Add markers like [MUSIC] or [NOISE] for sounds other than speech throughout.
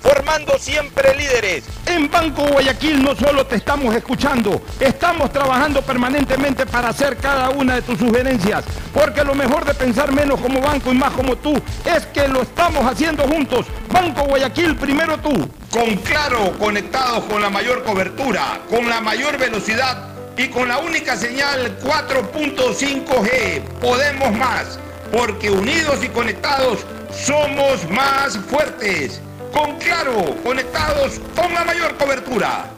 formando siempre líderes. En Banco Guayaquil no solo te estamos escuchando, estamos trabajando permanentemente para hacer cada una de tus sugerencias, porque lo mejor de pensar menos como banco y más como tú es que lo estamos haciendo juntos. Banco Guayaquil, primero tú. Con Claro, conectados con la mayor cobertura, con la mayor velocidad y con la única señal 4.5G, podemos más porque unidos y conectados somos más fuertes. Con Claro, conectados con la mayor cobertura.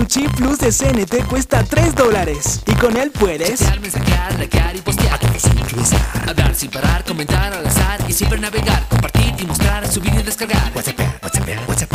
Tu chip plus de CNT cuesta 3 dólares y con él puedes Chatear, mensajear, likear y postear Hablar sin parar, comentar al azar y siempre navegar Compartir y mostrar, subir y descargar WhatsApp, WhatsApp, WhatsApp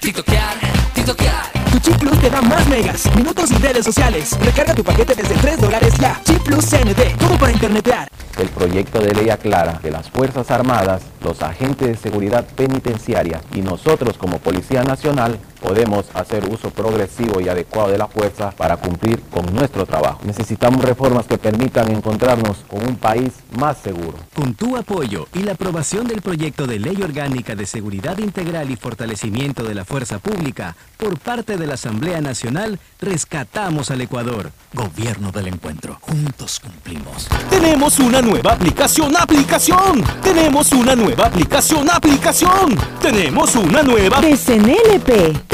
TikTokear, TikTokear Tu chip plus te da más megas, minutos y redes sociales. Recarga tu paquete desde 3 dólares ya. Chip plus CNT, todo para internetear. El proyecto de ley aclara que las Fuerzas Armadas, los agentes de seguridad penitenciaria y nosotros como Policía Nacional podemos hacer uso progresivo y adecuado de la fuerza para cumplir con nuestro trabajo. Necesitamos reformas que permitan encontrarnos con un país más seguro. Con tu apoyo y la aprobación del proyecto de ley orgánica de seguridad integral y fortalecimiento de la fuerza pública por parte de la Asamblea Nacional, rescatamos al Ecuador. Gobierno del encuentro. Juntos cumplimos. Tenemos una nueva aplicación, aplicación. Tenemos una nueva aplicación, aplicación. Tenemos una nueva de CNLP.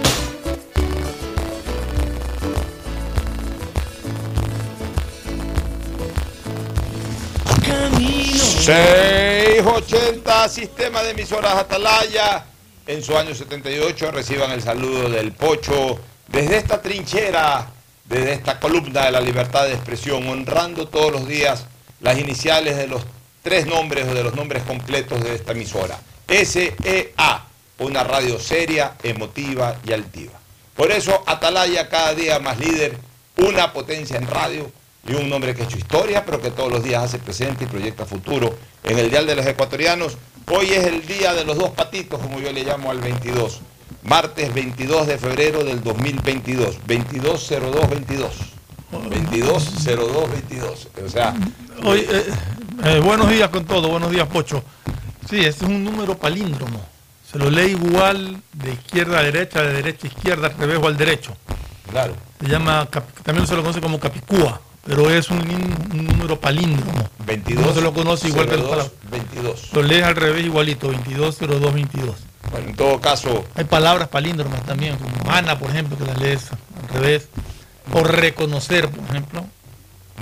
680 Sistema de Emisoras Atalaya. En su año 78 reciban el saludo del Pocho desde esta trinchera, desde esta columna de la libertad de expresión, honrando todos los días las iniciales de los tres nombres o de los nombres completos de esta emisora. SEA, una radio seria, emotiva y altiva. Por eso Atalaya cada día más líder, una potencia en radio y un nombre que ha hecho historia, pero que todos los días hace presente y proyecta futuro en el Dial de los Ecuatorianos. Hoy es el día de los dos patitos, como yo le llamo al 22. Martes 22 de febrero del 2022. 220222. 220222. O sea, Hoy, eh, eh, buenos días con todo, buenos días Pocho. Sí, este es un número palíndromo. Se lo lee igual de izquierda a derecha, de derecha a izquierda, al revés o al derecho. Claro. Se llama, también se lo conoce como capicúa. Pero es un, un número palíndromo. 22. No se lo conoce igual que los 02, palabras. 22. Lo lees al revés igualito, 22, 02, 22. Bueno, en todo caso, Hay palabras palíndromas también, como Ana, por ejemplo, que las lees al revés. O reconocer, por ejemplo.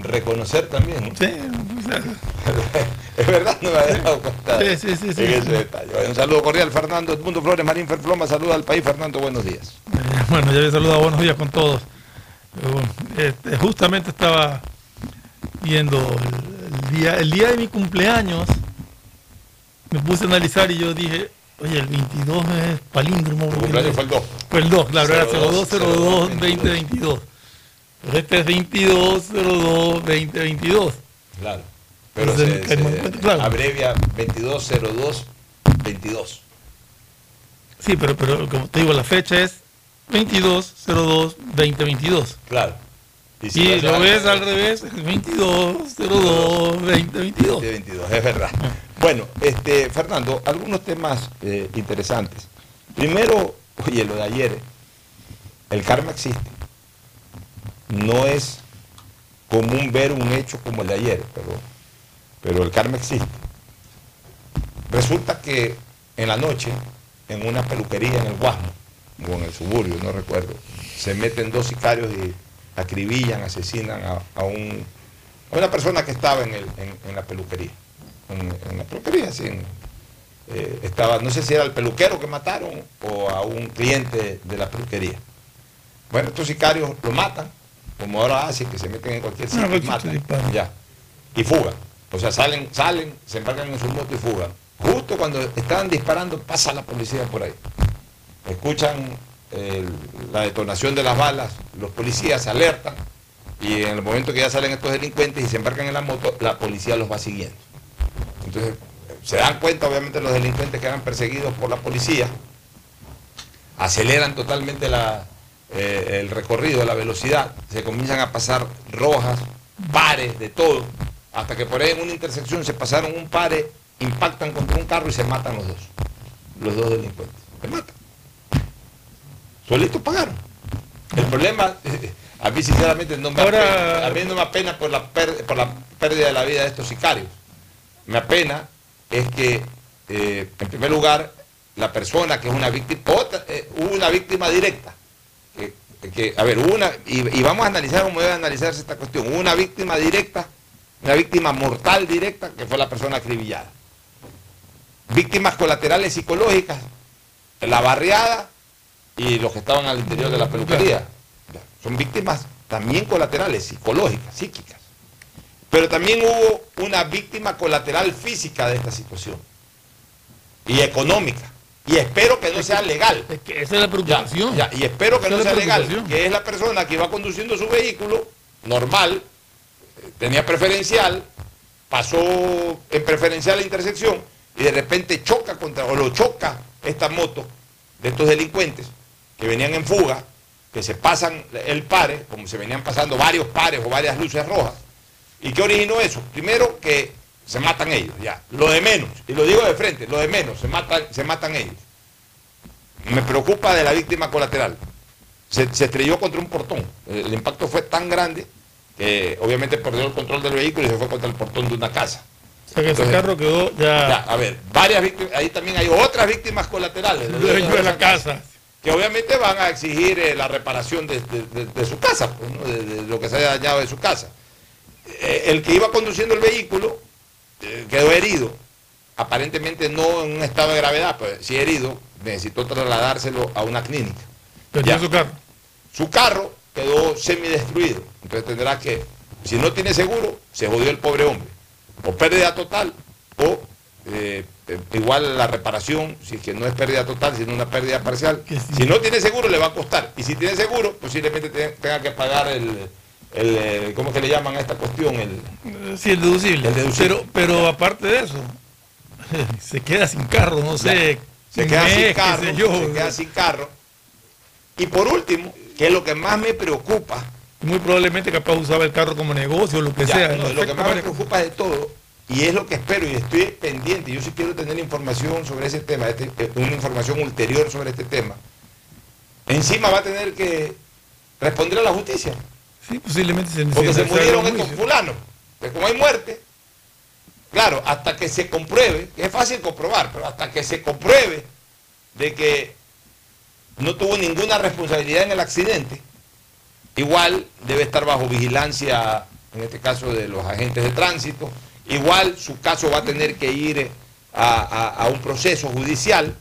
reconocer también. Sí, o sea, [LAUGHS] es verdad, no me había dado cuenta Sí, sí, sí, sí. en ese detalle. Bueno, un saludo cordial, Fernando Edmundo Flores, Marín Ferfloma, saluda al país. Fernando, buenos días. Eh, Bueno, ya les saludado, buenos días con todos. Este, justamente estaba viendo el, el día, el día de mi cumpleaños, me puse a analizar y yo dije, oye, el 22 es palíndromo. Tu cumpleaños fue el 2. Fue el 2, claro, era 02, 02, 02, 2022. Pero este es 22, 02, 2022. Claro. Pero Entonces, se, se encuentro- claro. abrevia 2202 22. Sí, pero, pero como te digo, la fecha es 22, 02, 2022. Claro. Y, vas lo a- ves al revés, es 22, 02, 2022. 22, es verdad. Bueno, este, Fernando, algunos temas eh, interesantes. Primero, oye, lo de ayer, el karma existe. No es común ver un hecho como el de ayer, pero, pero el karma existe. Resulta que en la noche, en una peluquería en el Guasmo, o en el suburbio, no recuerdo, se meten dos sicarios y acribillan, asesinan a, a un, a una persona que estaba en, el, en, en la peluquería. En, en la peluquería, sí. eh, estaba, no sé si era el peluquero que mataron o a un cliente de la peluquería. Bueno, estos sicarios lo matan, como ahora hacen, que se meten en cualquier Ah, sitio y cualquier matan. disparo. Ya. Y fugan. O sea, salen, salen, se embarcan en su moto y fugan. Justo cuando estaban disparando, pasa la policía por ahí. Escuchan el- la detonación de las balas, los policías se alertan y en el momento que ya salen estos delincuentes y se embarcan en la moto, la policía los va siguiendo. Entonces, se dan cuenta obviamente los delincuentes que eran perseguidos por la policía, aceleran totalmente la, eh, el recorrido, la velocidad, se comienzan a pasar rojas, pares, de todo, hasta que por ahí en una intersección se pasaron un pare, impactan contra un carro y se matan los dos, los dos delincuentes. Se matan. Solitos pagaron. El problema, eh, a mí sinceramente no me Ahora- apena, a mí no me apena por la, per- por la pérdida de la vida de estos sicarios. Me apena es que, eh, en primer lugar, la persona que es una víctima, otra, eh, hubo una víctima directa. Que, que, a ver, una, y, y vamos a analizar cómo debe analizarse esta cuestión. Hubo una víctima directa, una víctima mortal directa, que fue la persona acribillada. Víctimas colaterales psicológicas, la barriada y los que estaban al interior de la peluquería. Son víctimas también colaterales, psicológicas, psíquicas. Pero también hubo una víctima colateral física de esta situación. Y económica. Y espero que no sea legal. Es que esa es la preocupación. Ya, ya, y espero que Esa no sea legal. Que es la persona que iba conduciendo su vehículo normal, tenía preferencial, pasó en preferencial la intersección y de repente choca contra, o lo choca esta moto de estos delincuentes que venían en fuga, que se pasan el pare, como se venían pasando varios pares o varias luces rojas. ¿Y qué originó eso? Primero que se matan ellos, ya. Lo de menos, y lo digo de frente, lo de menos, se matan, se matan ellos. Me preocupa de la víctima colateral. Se, se estrelló contra un portón. El, el impacto fue tan grande que obviamente perdió el control del vehículo y se fue contra el portón de una casa. O sea que ese carro quedó ya, Ya, a ver, varias víctimas, ahí también hay otras víctimas colaterales. dueño de la casa. Que obviamente van a exigir eh, la reparación de, de- de- de su casa, pues, ¿no? de, lo que se haya dañado de su casa. Eh, el que iba conduciendo el vehículo eh, quedó herido, aparentemente no en un estado de gravedad, pero sí herido, necesitó trasladárselo a una clínica. Ya. su carro. Su carro quedó semidestruido, entonces tendrá que, si no tiene seguro, se jodió el pobre hombre. O pérdida total, o igual la reparación, si es que no es pérdida total, sino una pérdida parcial. Sí. Si no tiene seguro, le va a costar. Y si tiene seguro, posiblemente te- tenga que pagar el, el, eh, ¿cómo es que le llaman a esta cuestión? El, Eh, Sí, el deducible. El deducible. Pero, pero aparte de eso, [LAUGHS] se queda sin carro, no sé. se queda mes, sin carro, yo. se queda sin carro. Y por último, que es lo que más me preocupa, Muy probablemente capaz usaba el carro como negocio, lo que Ya, sea. no, lo que más me preocupa de todo, y es lo que espero y estoy pendiente, yo sí quiero tener información sobre ese tema, este- eh, una información ulterior sobre este tema, encima va a tener que responder a la justicia. Sí, posiblemente se Porque se murieron estos fulanos. Pues como hay muerte, claro, hasta que se compruebe, que es fácil comprobar, pero hasta que se compruebe de que no tuvo ninguna responsabilidad en el accidente, igual debe estar bajo vigilancia, en este caso de los agentes de tránsito, igual su caso va a tener que ir a, a- a un proceso judicial,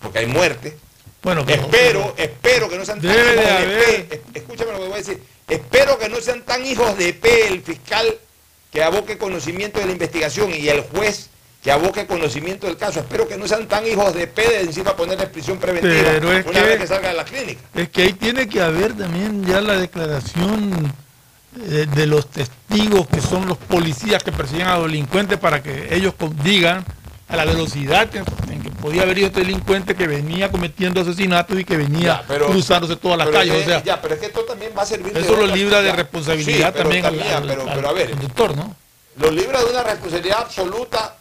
porque hay muerte. Bueno, pero- espero, espero que no sean tan hijos de P, es- escúchame lo que voy a decir, espero que no sean tan hijos de P el fiscal que aboque conocimiento de la investigación y el juez que aboque conocimiento del caso. Espero que no sean tan hijos de P de encima ponerle prisión preventiva una que- vez que salga de la clínica. Es que ahí tiene que haber también ya la declaración eh, de los testigos que son los policías que persiguen a los delincuentes para que ellos digan a la velocidad que- en que podía haber ido este delincuente que venía cometiendo asesinatos y que venía Ya, pero- cruzándose todas las calles. es o que- sea, ya, pero es que esto también va a servir eso lo otra- libra de responsabilidad Sí, también, al- pero, pero a ver, conductor, ¿no? lo libra de una responsabilidad absoluta,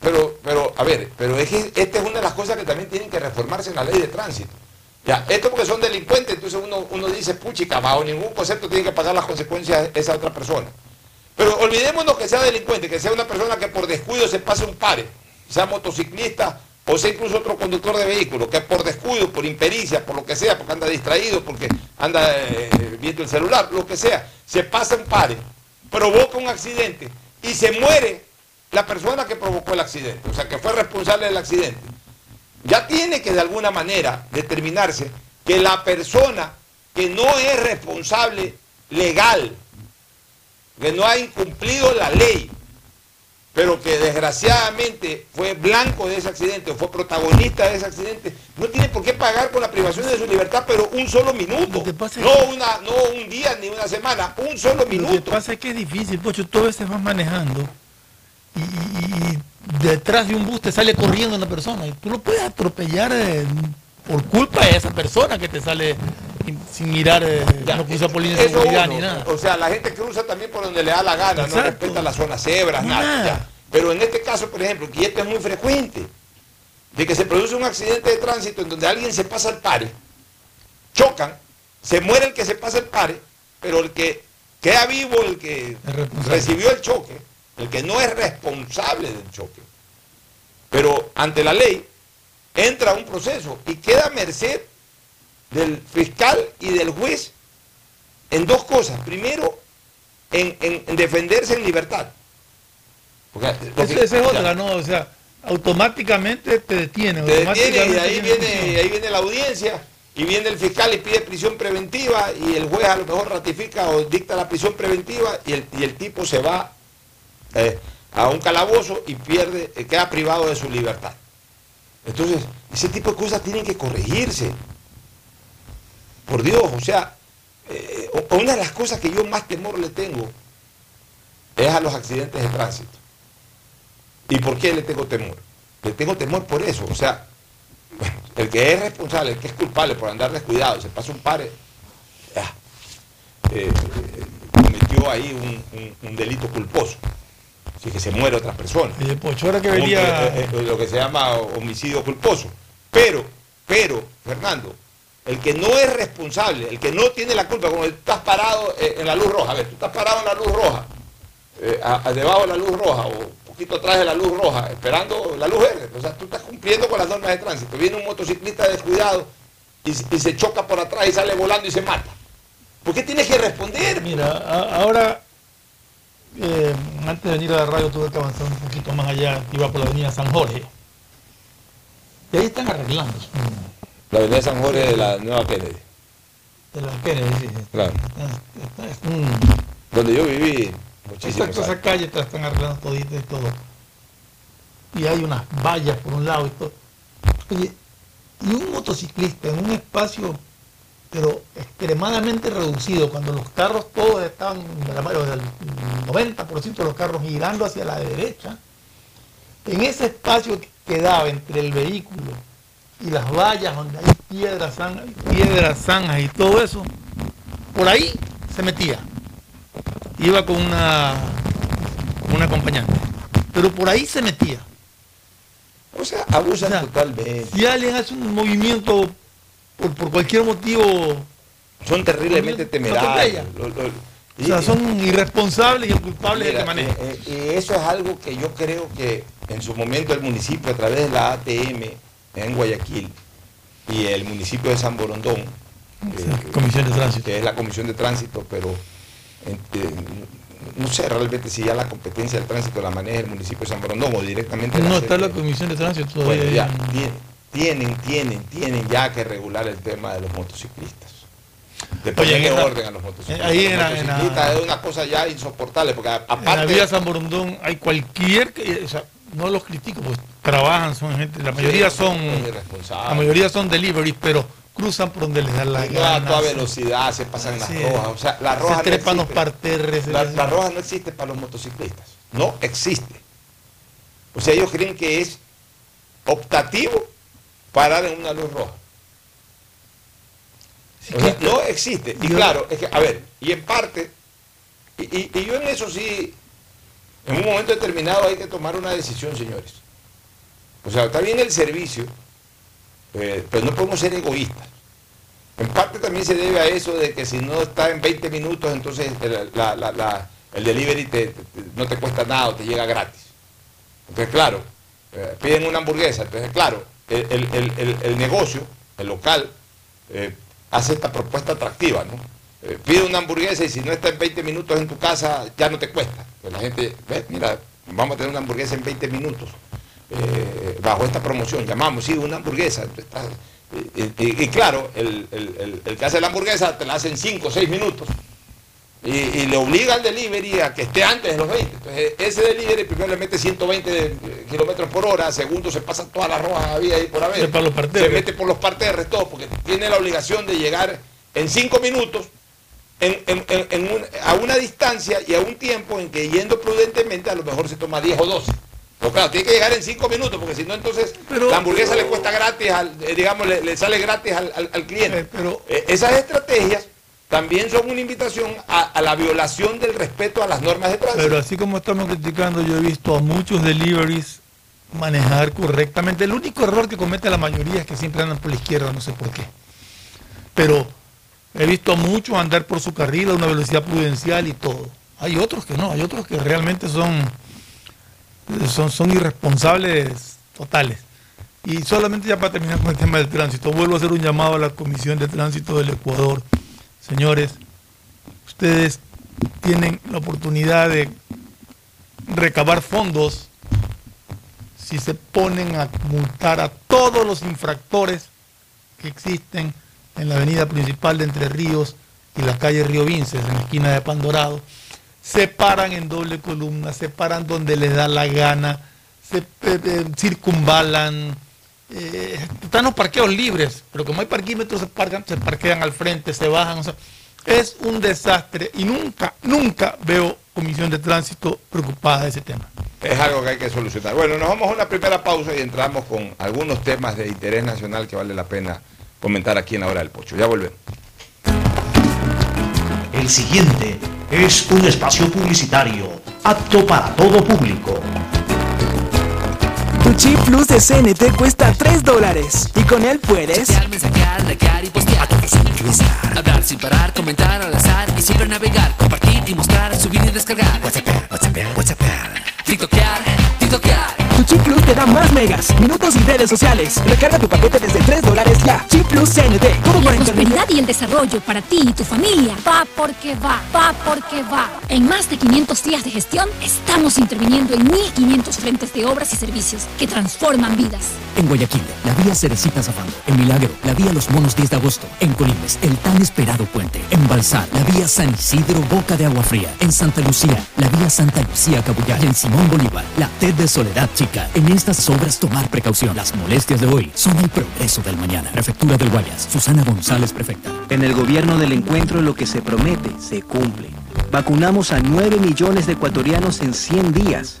pero, pero a ver, pero es que esta es una de las cosas que también tienen que reformarse en la ley de tránsito. Ya, esto porque son delincuentes, entonces uno, uno dice, puchica, bajo ningún concepto tiene que pagar las consecuencias esa otra persona. Pero olvidémonos que sea delincuente, que sea una persona que por descuido se pase un pare, sea motociclista o sea incluso otro conductor de vehículo, que por descuido, por impericia, por lo que sea, porque anda distraído, porque anda eh, viendo el celular, lo que sea, se pasa un pare, provoca un accidente y se muere la persona que provocó el accidente, o sea, que fue responsable del accidente. Ya tiene que de alguna manera determinarse que la persona que no es responsable legal, que no ha incumplido la ley, pero que desgraciadamente fue blanco de ese accidente o fue protagonista de ese accidente, no tiene por qué pagar con la privación de su libertad, pero un solo minuto. No, una, no un día ni una semana, un solo Lo que minuto. pasa es que es difícil, Pocho, tú a veces vas manejando y, detrás de un bus te sale corriendo una persona y tú no puedes atropellar eh, por culpa de esa persona que te sale in- sin mirar, eh, no cruza por línea de Eso seguridad ni nada. O sea, la gente cruza también por donde le da la gana, no respeta las zonas cebras, nada. nada. ya. Pero en este caso, por ejemplo, que esto es muy frecuente, de que se produce un accidente de tránsito en donde alguien se pasa el pare, chocan, se muere el que se pasa el pare, pero el que queda vivo, el que recibió el choque, el que no es responsable del choque, pero ante la ley entra a un proceso y queda a merced del fiscal y del juez en dos cosas. Primero, en, en- en defenderse en libertad. Porque lo Esa es otra, ¿no? O sea, automáticamente te detiene. te detiene y ahí viene, ahí viene la audiencia y viene el fiscal y pide prisión preventiva y el juez a lo mejor ratifica o dicta la prisión preventiva y el, y el tipo se va eh, a un calabozo y pierde, eh, queda privado de su libertad. Entonces, ese tipo de cosas tienen que corregirse. Por Dios, o sea, eh, una de las cosas que yo más temor le tengo es a los accidentes de tránsito. ¿Y por qué le tengo temor? Le tengo temor por eso. O sea, el que es responsable, el que es culpable por andar descuidado, se pasa un eh, cometió ahí un- un delito culposo. Así que se muere otra persona. Y de Pocho, ahora que venía... eh, eh, lo que se llama homicidio culposo. Pero, pero, Fernando, el que no es responsable, el que no tiene la culpa, como tú estás parado eh, en la luz roja, a ver, tú estás parado en la luz roja, eh, a- a- debajo de la luz roja o un poquito atrás de la luz roja, esperando la luz verde, o sea, tú estás cumpliendo con las normas de tránsito. Viene un motociclista descuidado y, y se choca por atrás y sale volando y se mata. ¿Por qué tienes que responder? Mira, a- ahora, eh, antes de venir a la radio tuve que avanzar un poquito más allá, iba por la avenida San Jorge. Y ahí están arreglando. La avenida San Jorge de la Nueva Kennedy. De la Kennedy, sí. Claro. Está- un- Donde yo viví muchísimos Exacto, esa calle te están arreglando todita y todo. Y hay unas vallas por un lado y todo. Oye, y un motociclista en un espacio, pero extremadamente reducido, cuando los carros todos estaban, el 90% de los carros girando hacia la derecha, en ese espacio que quedaba entre el vehículo y las vallas donde hay piedras, zan- piedras, zanjas y todo eso, por ahí se metía iba con una, con una acompañante. Pero por ahí se metía. O sea, abusan totalmente. Si alguien hace un movimiento por, por cualquier motivo son terriblemente temerarios. O sea, son irresponsables y el culpable es el Mira, que maneja. eh, eh, y eso es algo que yo creo que en su momento el municipio, a través de la ATM en Guayaquil y el municipio de San Borondón, eh, Comisión de Tránsito. que es la comisión de tránsito, pero eh, no sé realmente si ya la competencia del tránsito la maneja el municipio de San Borondón o directamente No la está la. Comisión de Tránsito todavía. Bueno, ya, tienen, tienen, tienen ya que regular el tema de los motociclistas. De ponerle orden a los motociclistas. ahí en Los en la- motociclistas es una cosa ya insoportable, porque a- En la aparte... vía San Borondón hay cualquier, que- o sea, no los critico, pues trabajan, son gente, la mayoría Sí, son, la mayoría son deliveries, pero cruzan por donde les da la no a toda velocidad se pasan las rojas. O sea, la se roja no trepan los existe. parterres. La, se- la roja no existe para los motociclistas. No existe. O sea, ellos creen que es optativo parar en una luz roja. O sea, no existe. Y claro, es que, a ver, y en parte, y, y- y yo en eso sí, en un momento determinado hay que tomar una decisión, señores. O sea, está bien el servicio, eh, pero no podemos ser egoístas. En parte también se debe a eso de que si no está en 20 minutos, entonces el, la- la- la- el delivery te- te- no te cuesta nada o te llega gratis. Entonces, claro, eh, piden una hamburguesa. Entonces, claro, el, el- el- el- negocio, el local, eh, hace esta propuesta atractiva, ¿no? Eh, pide una hamburguesa y si no está en 20 minutos en tu casa, ya no te cuesta. Pues la gente, ve, mira, vamos a tener una hamburguesa en 20 minutos. eh, bajo esta promoción, llamamos, sí, una hamburguesa. Y claro, el, el- el- el que hace la hamburguesa te la hace en 5 o 6 minutos. Y, y le obliga al delivery a que esté antes de los 20. Entonces, ese delivery primero le mete 120 kilómetros por hora, segundo se pasa todas las rojas había ahí por haber. Se mete por los parterres, todo, porque tiene la obligación de llegar en 5 minutos en- en- un- a una distancia y a un tiempo en que yendo prudentemente a lo mejor se toma 10 o 12. Pero claro, tiene que llegar en 5 minutos, porque si no, entonces la hamburguesa le cuesta gratis, al, eh, digamos, le, le sale gratis al, al- al cliente. Eh, esas estrategias también son una invitación a, la violación del respeto a las normas de tránsito. Pero así como estamos criticando, yo he visto a muchos deliveries manejar correctamente. El único error que comete la mayoría es que siempre andan por la izquierda, no sé por qué. Pero he visto a muchos andar por su carril a una velocidad prudencial y todo. Hay otros que no, hay otros que realmente son, son irresponsables totales. Y solamente ya para terminar con el tema del tránsito, vuelvo a hacer un llamado a la Comisión de Tránsito del Ecuador. Señores, ustedes tienen la oportunidad de recabar fondos si se ponen a multar a todos los infractores que existen en la avenida principal de Entre Ríos y la calle Río Vinces, en la esquina de Pandorado, se paran en doble columna, se paran donde les da la gana, se eh, eh, circunvalan, eh, están los parqueos libres, pero como hay parquímetros se, parcan, se parquean al frente, se bajan, o sea, es un desastre y nunca, nunca veo comisión de tránsito preocupada de ese tema. Es algo que hay que solucionar. Bueno, nos vamos a una primera pausa y entramos con algunos temas de interés nacional que vale la pena comentar aquí en la hora del pocho. Ya volvemos. El siguiente es un espacio publicitario apto para todo público. Tu chip plus de CNT cuesta 3 dólares y con él puedes Chatear, mensajear, likear y postear. Hablar sin parar, comentar al azar y siempre navegar, compartir y mostrar, subir y descargar. WhatsApp, WhatsApp, WhatsApp. TikTokear, TikTokear. Tu chip plus te da más megas, minutos y redes sociales. Recarga tu paquete desde 3 dólares ya. Chip plus CNT, todo La por internet. prosperidad y el desarrollo para ti y tu familia va porque va, va porque va. En más de 500 días de gestión, estamos interviniendo en 1.500 frentes de obras y servicios que transforman vidas. En Guayaquil, la vía Cerecita Zafando. En Milagro, la vía Los Monos 10 de agosto. En Colimes, el tan esperado puente. En Balsar, la vía San Isidro Boca de Agua Fría. En Santa Lucía, la vía Santa Lucía Cabullar. Y en Simón Bolívar, la TED de Soledad Chica. En estas obras tomar precaución. Las molestias de hoy son el progreso del mañana. Prefectura del Guayas. Susana González, prefecta. En el gobierno del encuentro lo que se promete se cumple. Vacunamos a 9 millones de ecuatorianos en 100 días.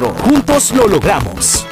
Juntos lo logramos.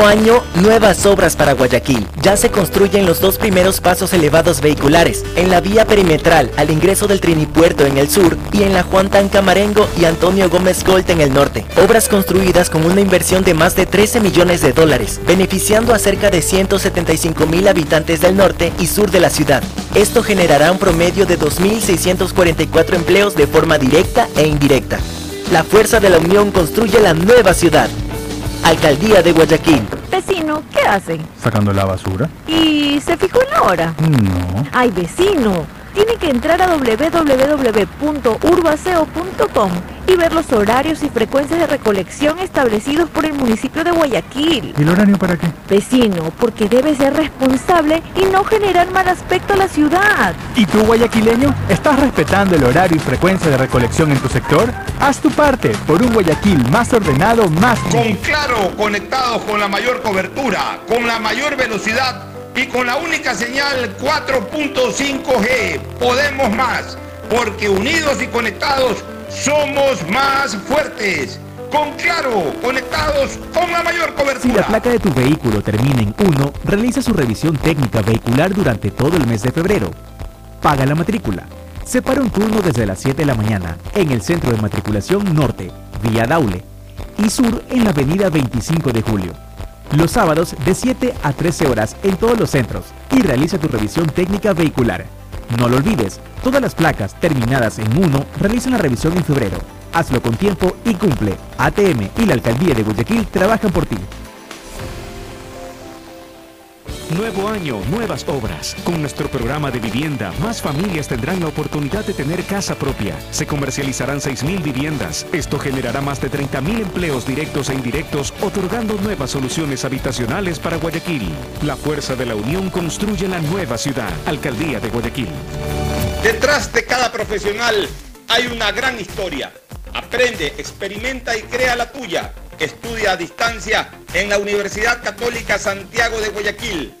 año, nuevas obras para Guayaquil. Ya se construyen los dos primeros pasos elevados vehiculares, en la vía perimetral al ingreso del Trinipuerto en el sur y en la Juan Tancamarengo y Antonio Gómez Colt en el norte. Obras construidas con una inversión de más de 13 millones de dólares, beneficiando a cerca de 175 mil habitantes del norte y sur de la ciudad. Esto generará un promedio de 2.644 empleos de forma directa e indirecta. La fuerza de la unión construye la nueva ciudad. Alcaldía de Guayaquil. Vecino, ¿qué hace? Sacando la basura. ¿Y se fijó en la hora? No. Ay, vecino, tiene que entrar a www.urbaceo.com y ver los horarios y frecuencias de recolección establecidos por el municipio de Guayaquil. ¿Y el horario para qué? Vecino, porque debe ser responsable y no generar mal aspecto a la ciudad. ¿Y tú, guayaquileño, estás respetando el horario y frecuencia de recolección en tu sector? Haz tu parte por un Guayaquil más ordenado, más... Con Claro, conectados con la mayor cobertura, con la mayor velocidad y con la única señal 4.5G. Podemos más, porque unidos y conectados somos más fuertes. Con Claro, conectados con la mayor cobertura. Si la placa de tu vehículo termina en 1, realiza su revisión técnica vehicular durante todo el mes de febrero. Paga la matrícula. Separa un turno desde las 7 de la mañana en el Centro de Matriculación Norte, vía Daule, y Sur en la Avenida 25 de Julio. Los sábados de 7 a 13 horas en todos los centros y realiza tu revisión técnica vehicular. No lo olvides, todas las placas terminadas en 1 realizan la revisión en febrero. Hazlo con tiempo y cumple. ATM y la Alcaldía de Guayaquil trabajan por ti. Nuevo año, nuevas obras. Con nuestro programa de vivienda, más familias tendrán la oportunidad de tener casa propia. Se comercializarán 6.000 viviendas. Esto generará más de 30.000 empleos directos e indirectos, otorgando nuevas soluciones habitacionales para Guayaquil. La fuerza de la unión construye la nueva ciudad. Alcaldía de Guayaquil. Detrás de cada profesional hay una gran historia. Aprende, experimenta y crea la tuya. Estudia a distancia en la Universidad Católica Santiago de Guayaquil.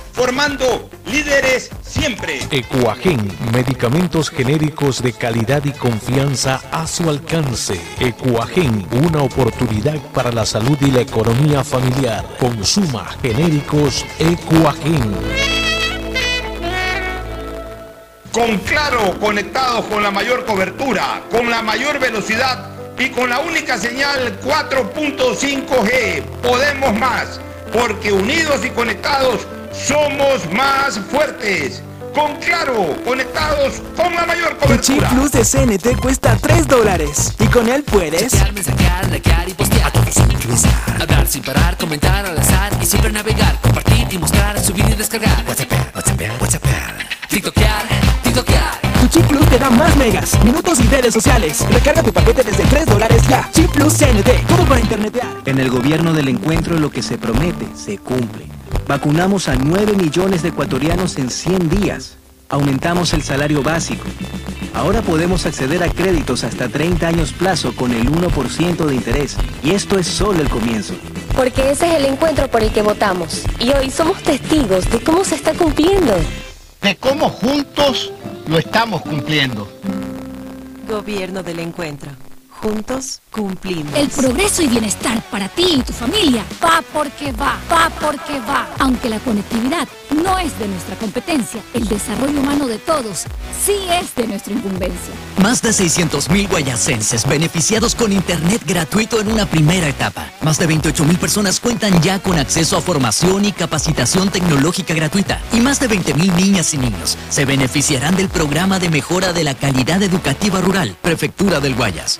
formando líderes siempre. Ecuagen, medicamentos genéricos de calidad y confianza a su alcance. Ecuagen, una oportunidad para la salud y la economía familiar. Consuma genéricos Ecuagen. Con Claro, conectados con la mayor cobertura, con la mayor velocidad y con la única señal 4.5G. Podemos más, porque unidos y conectados somos más fuertes. Con Claro, conectados con la mayor Tu chip cobertura. plus de CNT cuesta 3 dólares. Y con él puedes... Chatear, mensajear, likear y postear. Hablar sin parar, comentar al azar y siempre navegar, compartir y mostrar, subir y descargar. WhatsApp, WhatsApp, WhatsApp. TikTokear, TikTokear. Chip plus te da más megas, minutos y redes sociales. Recarga tu paquete desde 3 dólares ya. Chip plus CNT, todo para internetear. En el gobierno del encuentro lo que se promete se cumple. Vacunamos a 9 millones de ecuatorianos en 100 días. Aumentamos el salario básico. Ahora podemos acceder a créditos hasta 30 años plazo con el 1% de interés. Y esto es solo el comienzo. Porque ese es el encuentro por el que votamos. Y hoy somos testigos de cómo se está cumpliendo. De cómo juntos lo estamos cumpliendo. Gobierno del encuentro. Juntos cumplimos. El progreso y bienestar para ti y tu familia va porque va, va porque va. Aunque la conectividad no es de nuestra competencia, el desarrollo humano de todos sí es de nuestra incumbencia. Más de 600.000 guayacenses beneficiados con Internet gratuito en una primera etapa. Más de 28.000 personas cuentan ya con acceso a formación y capacitación tecnológica gratuita. Y más de 20.000 niñas y niños se beneficiarán del programa de mejora de la calidad educativa rural, Prefectura del Guayas.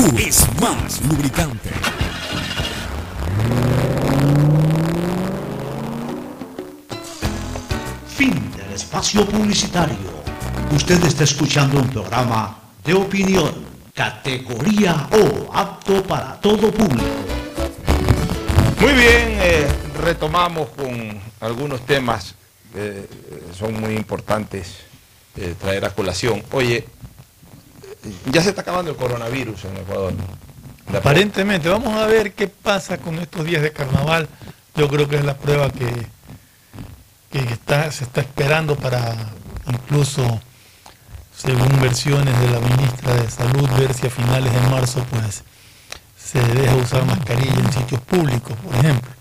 Es más lubricante. Fin del espacio publicitario. Usted está escuchando un programa de opinión, categoría O, apto para todo público. Muy bien, eh, retomamos con algunos temas que eh, son muy importantes eh, traer a colación. Oye, ya se está acabando el coronavirus en Ecuador. Aparentemente, vamos a ver qué pasa con estos días de carnaval. Yo creo que es la prueba que, que está, se está esperando para incluso, según versiones de la ministra de Salud, ver si a finales de marzo pues se deja usar mascarilla en sitios públicos, por ejemplo.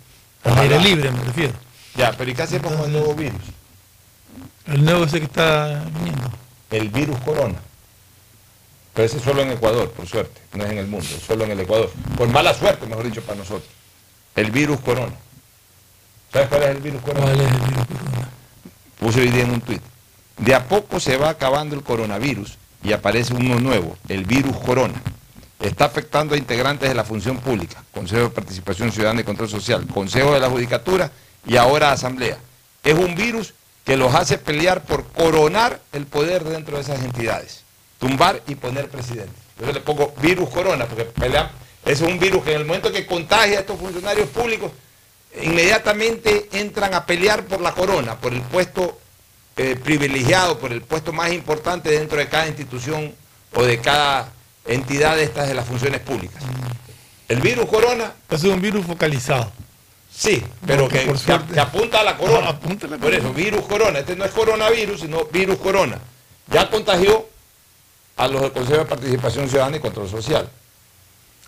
Al aire libre me refiero. Ya, pero ¿y qué hacemos con el nuevo virus? El nuevo ese que está viniendo. El virus corona. Pero ese es solo en Ecuador, por suerte. No es en el mundo, es solo en el Ecuador. Por mala suerte, mejor dicho, para nosotros. El virus corona. ¿Sabes cuál es el virus corona? ¿Cuál es el virus corona? Puse hoy día en un tuit. De a poco se va acabando el coronavirus y aparece uno nuevo, el virus corona. Está afectando a integrantes de la función pública, Consejo de Participación Ciudadana y Control Social, Consejo de la Judicatura y ahora Asamblea. Es un virus que los hace pelear por coronar el poder dentro de esas entidades, tumbar y poner presidente. Yo le pongo virus corona, porque pelean, es un virus que en el momento que contagia a estos funcionarios públicos, inmediatamente entran a pelear por la corona, por el puesto eh, privilegiado, por el puesto más importante dentro de cada institución o de cada entidad de estas de las funciones públicas. El virus corona... Es un virus focalizado. Sí, pero Porque que, suerte- que apunta a la corona. Ah, apunta a la Por eso, virus corona. Este no es coronavirus, sino virus corona. Ya contagió a los del Consejo de Participación Ciudadana y Control Social.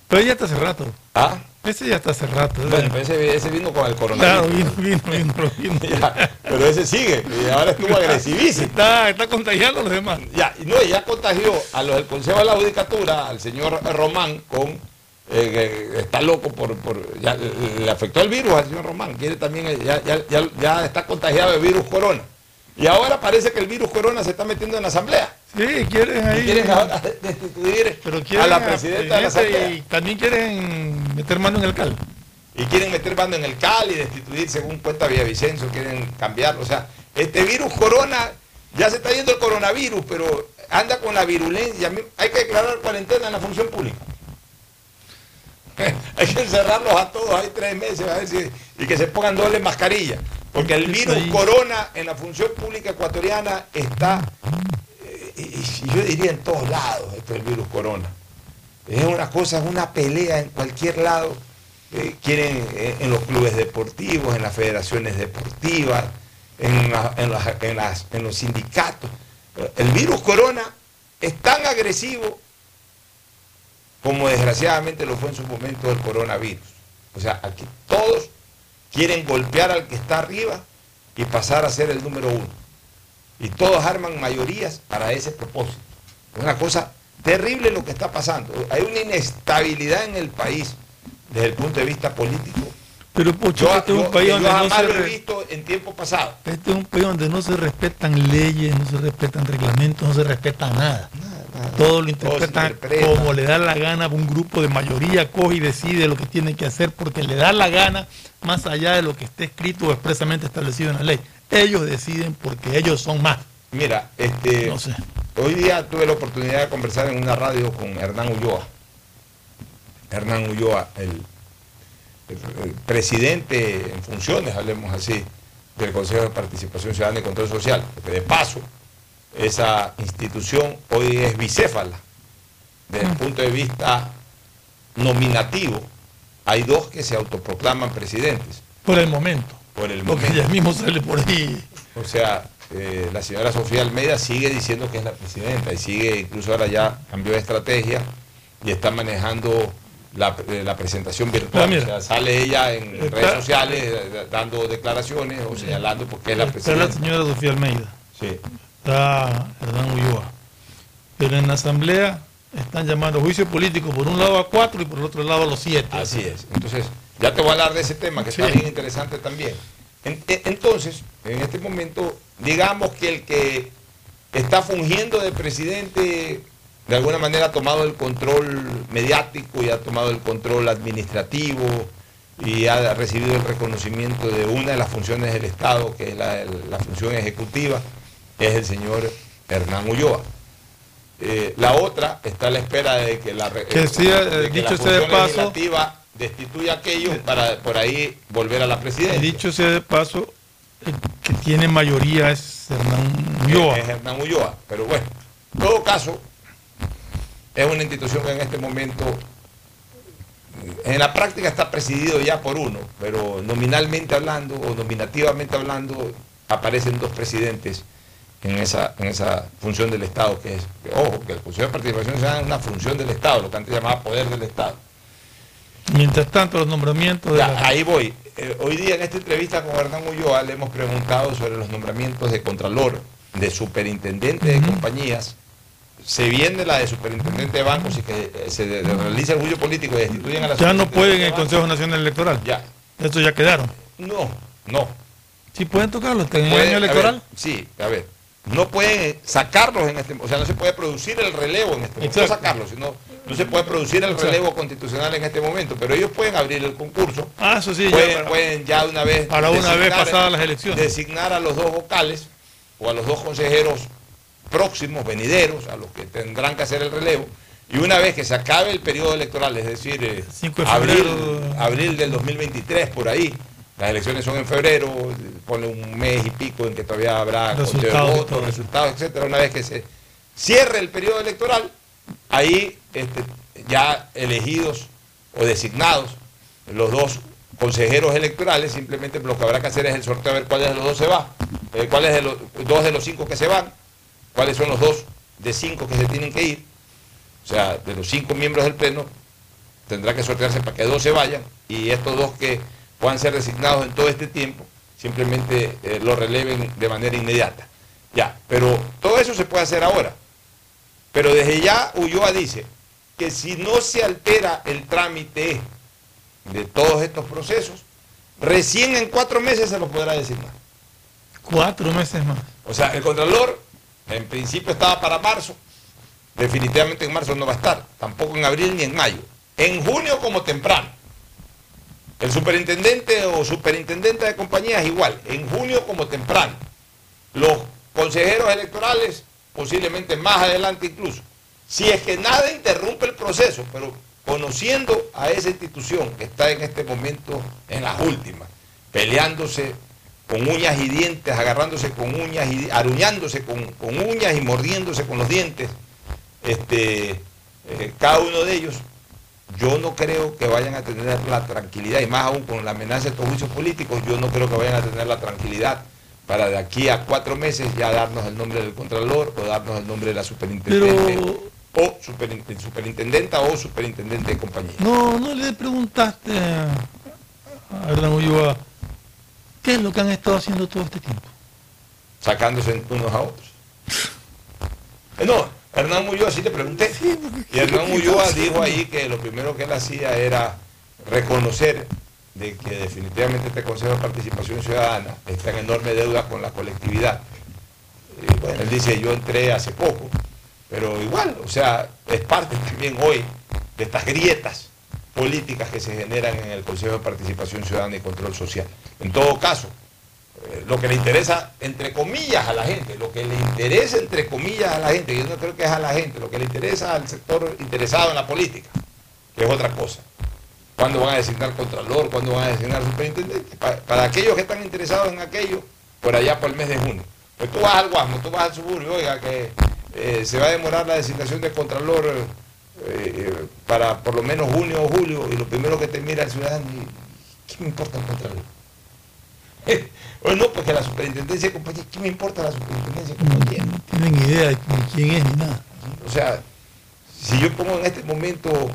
Pero ya está hace rato. ¿Ah? Ese ya está hace rato. ¿eh? Bueno, ese, ese vino con el coronavirus. Claro, vino, vino, vino, vino. [LAUGHS] Ya, pero ese sigue, y ahora estuvo agresivísimo. Está, está contagiando a los demás. Ya, no, ya contagió a los del Consejo de la Judicatura, al señor Román, con eh, que está loco por, por ya, le afectó el virus al señor Román, quiere también, eh, ya, ya, ya, ya está contagiado el virus corona. Y ahora parece que el virus corona se está metiendo en la asamblea. Sí, quieren ahí. Quieren ahora [LAUGHS] destituir Pero quieren a la presidenta de la. Y también quieren meter mano en el cal. Y quieren meter mano en el cal y destituir, según cuenta Villavicencio, quieren cambiarlo. O sea, este virus corona, ya se está yendo el coronavirus, pero anda con la virulencia. Hay que declarar cuarentena en la función pública. [LAUGHS] Hay que encerrarlos a todos, hay tres meses, a ver si- y que se pongan doble mascarilla. Porque el virus corona en la función pública ecuatoriana está, y, yo diría en todos lados, este el virus corona. Es una cosa, es una pelea en cualquier lado. Eh, quieren eh, en los clubes deportivos, en las federaciones deportivas, en, en las- en en los sindicatos. El virus corona es tan agresivo como desgraciadamente lo fue en su momento el coronavirus. O sea, aquí todos quieren golpear al que está arriba y pasar a ser el número uno. Y todos arman mayorías para ese propósito. Es una cosa terrible lo que está pasando. Hay una inestabilidad en el país desde el punto de vista político. Pero Pocho, Yo, este es un país yo donde no jamás se lo he visto en tiempo pasado. Este es un país donde no se respetan leyes, no se respetan reglamentos, no se respeta nada. Todo lo interpretan interpreta. como le da la gana, un grupo de mayoría coge y decide lo que tiene que hacer porque le da la gana más allá de lo que esté escrito o expresamente establecido en la ley. Ellos deciden porque ellos son más. Mira, este, No sé. hoy día tuve la oportunidad de conversar en una radio con Hernán Ulloa. Hernán Ulloa, el, el- el presidente en funciones, hablemos así, del Consejo de Participación Ciudadana y Control Social, porque de paso, esa institución hoy es bicéfala. Desde el punto de vista nominativo, hay dos que se autoproclaman presidentes. Por el momento. Por el Porque momento. ella mismo sale por ahí. O sea, eh, la señora Sofía Almeida sigue diciendo que es la presidenta y sigue, incluso ahora ya cambió de estrategia y está manejando la, eh, la presentación virtual. Ah, mira. o sea, sale ella en Está- redes sociales eh, dando declaraciones o señalando porque es la Está la presidenta. señora Sofía Almeida. Sí. Está Hernán Ulloa. Pero en la asamblea están llamando juicio político por un lado a cuatro y por el otro lado a los siete. Así es. Entonces, ya te voy a hablar de ese tema que está bien interesante también. En- en- entonces, en este momento, digamos que el que está fungiendo de presidente de alguna manera ha tomado el control mediático y ha tomado el control administrativo y ha recibido el reconocimiento de una de las funciones del Estado, que es la, la función ejecutiva, es el señor Hernán Ulloa. Eh, la otra está a la espera de que la, Que sí, eh, de que dicho la sea de paso- legislativa destituya aquello para por ahí volver a la presidencia. Dicho sea de paso, el que tiene mayoría es Hernán Ulloa. Es Hernán Ulloa. Pero bueno, en todo caso, es una institución que en este momento, en la práctica está presidido ya por uno, pero nominalmente hablando o nominativamente hablando, aparecen dos presidentes en esa, en esa función del Estado, que es, que, ojo, que el Consejo de Participación Ciudadana es una función del Estado, lo que antes llamaba poder del Estado. Mientras tanto, los nombramientos de Ya, la- ahí voy. Eh, hoy día en esta entrevista con Hernán Ulloa le hemos preguntado sobre los nombramientos de Contralor, de superintendente de compañías. Se viene la de superintendente de bancos y que eh, se de- de- realiza el juicio político y destituyen a la Ya no pueden en el. Consejo Nacional Electoral. Ya. Eso ya quedaron. No, no. Sí pueden tocarlo en el año a ver, electoral. sí, a ver. No pueden sacarlos en este o sea, no se puede producir el relevo en este momento. No sacarlos, sino no se puede producir el Exacto. relevo constitucional en este momento, pero ellos pueden abrir el concurso. Ah, eso sí, ya pueden, para- pueden ya una vez para una vez designar- pasadas las elecciones. designar a los dos vocales o a los dos consejeros próximos, venideros, a los que tendrán que hacer el relevo. Y una vez que se acabe el periodo electoral, es decir, eh, 5 de abril, abril del 2023, por ahí, las elecciones son en febrero, pone un mes y pico en que todavía habrá de Resultados y votos, resultados, etcétera. Una vez que se cierre el periodo electoral, ahí este, ya elegidos o designados los dos consejeros electorales, simplemente lo que habrá que hacer es el sorteo a ver cuáles de los dos se va, eh, cuáles de los dos de los cinco que se van, cuáles son los dos de cinco que se tienen que ir, o sea, de los cinco miembros del pleno, tendrá que sortearse para que dos se vayan y estos dos que puedan ser designados en todo este tiempo simplemente eh, lo releven de manera inmediata. Ya, pero todo eso se puede hacer ahora. Pero desde ya Ulloa dice que si no se altera el trámite de todos estos procesos, recién en cuatro meses se lo podrá designar. Cuatro meses más. O sea, el Contralor en principio estaba para marzo, definitivamente en marzo no va a estar, tampoco en abril ni en mayo. En junio como temprano. El superintendente o superintendente de compañías igual, en junio como temprano. Los consejeros electorales posiblemente más adelante incluso. Si es que nada interrumpe el proceso, pero conociendo a esa institución que está en este momento en las últimas, peleándose con uñas y dientes, agarrándose con uñas y aruñándose con, uñas y mordiéndose con los dientes, este, eh, cada uno de ellos, yo no creo que vayan a tener la tranquilidad, y más aún con la amenaza de estos juicios políticos, yo no creo que vayan a tener la tranquilidad para de aquí a cuatro meses ya darnos el nombre del Contralor o darnos el nombre de la superintendente o superintendente, superintendenta o superintendente de compañía. No, no le preguntaste a Hernán Ulloa qué es lo que han estado haciendo todo este tiempo. Sacándose unos a otros. Eh, no, Hernán Ulloa sí le pregunté. y Hernán Ulloa dijo ahí que lo primero que él hacía era reconocer de que definitivamente este Consejo de Participación Ciudadana está en enorme deuda con la colectividad. Y bueno, él dice, yo entré hace poco, pero igual, o sea, es parte también hoy de estas grietas políticas que se generan en el Consejo de Participación Ciudadana y Control Social. En todo caso, lo que le interesa, entre comillas, a la gente, lo que le interesa, entre comillas, a la gente, yo no creo que es a la gente, lo que le interesa al sector interesado en la política, que es otra cosa. ¿Cuándo van a designar Contralor? ¿Cuándo van a designar Superintendente? Para, aquellos que están interesados en aquello, por allá por el mes de junio. Pues tú vas al Guasmo, tú vas al suburbio, oiga, que eh, se va a demorar la designación de Contralor eh, para por lo menos junio o julio, y lo primero que te mira el ciudadano, ¿qué me importa el Contralor? [LAUGHS] o no, porque la superintendencia de compañía, ¿qué me importa la superintendencia de compañía? No tienen idea de quién es ni nada. O sea, si yo pongo en este momento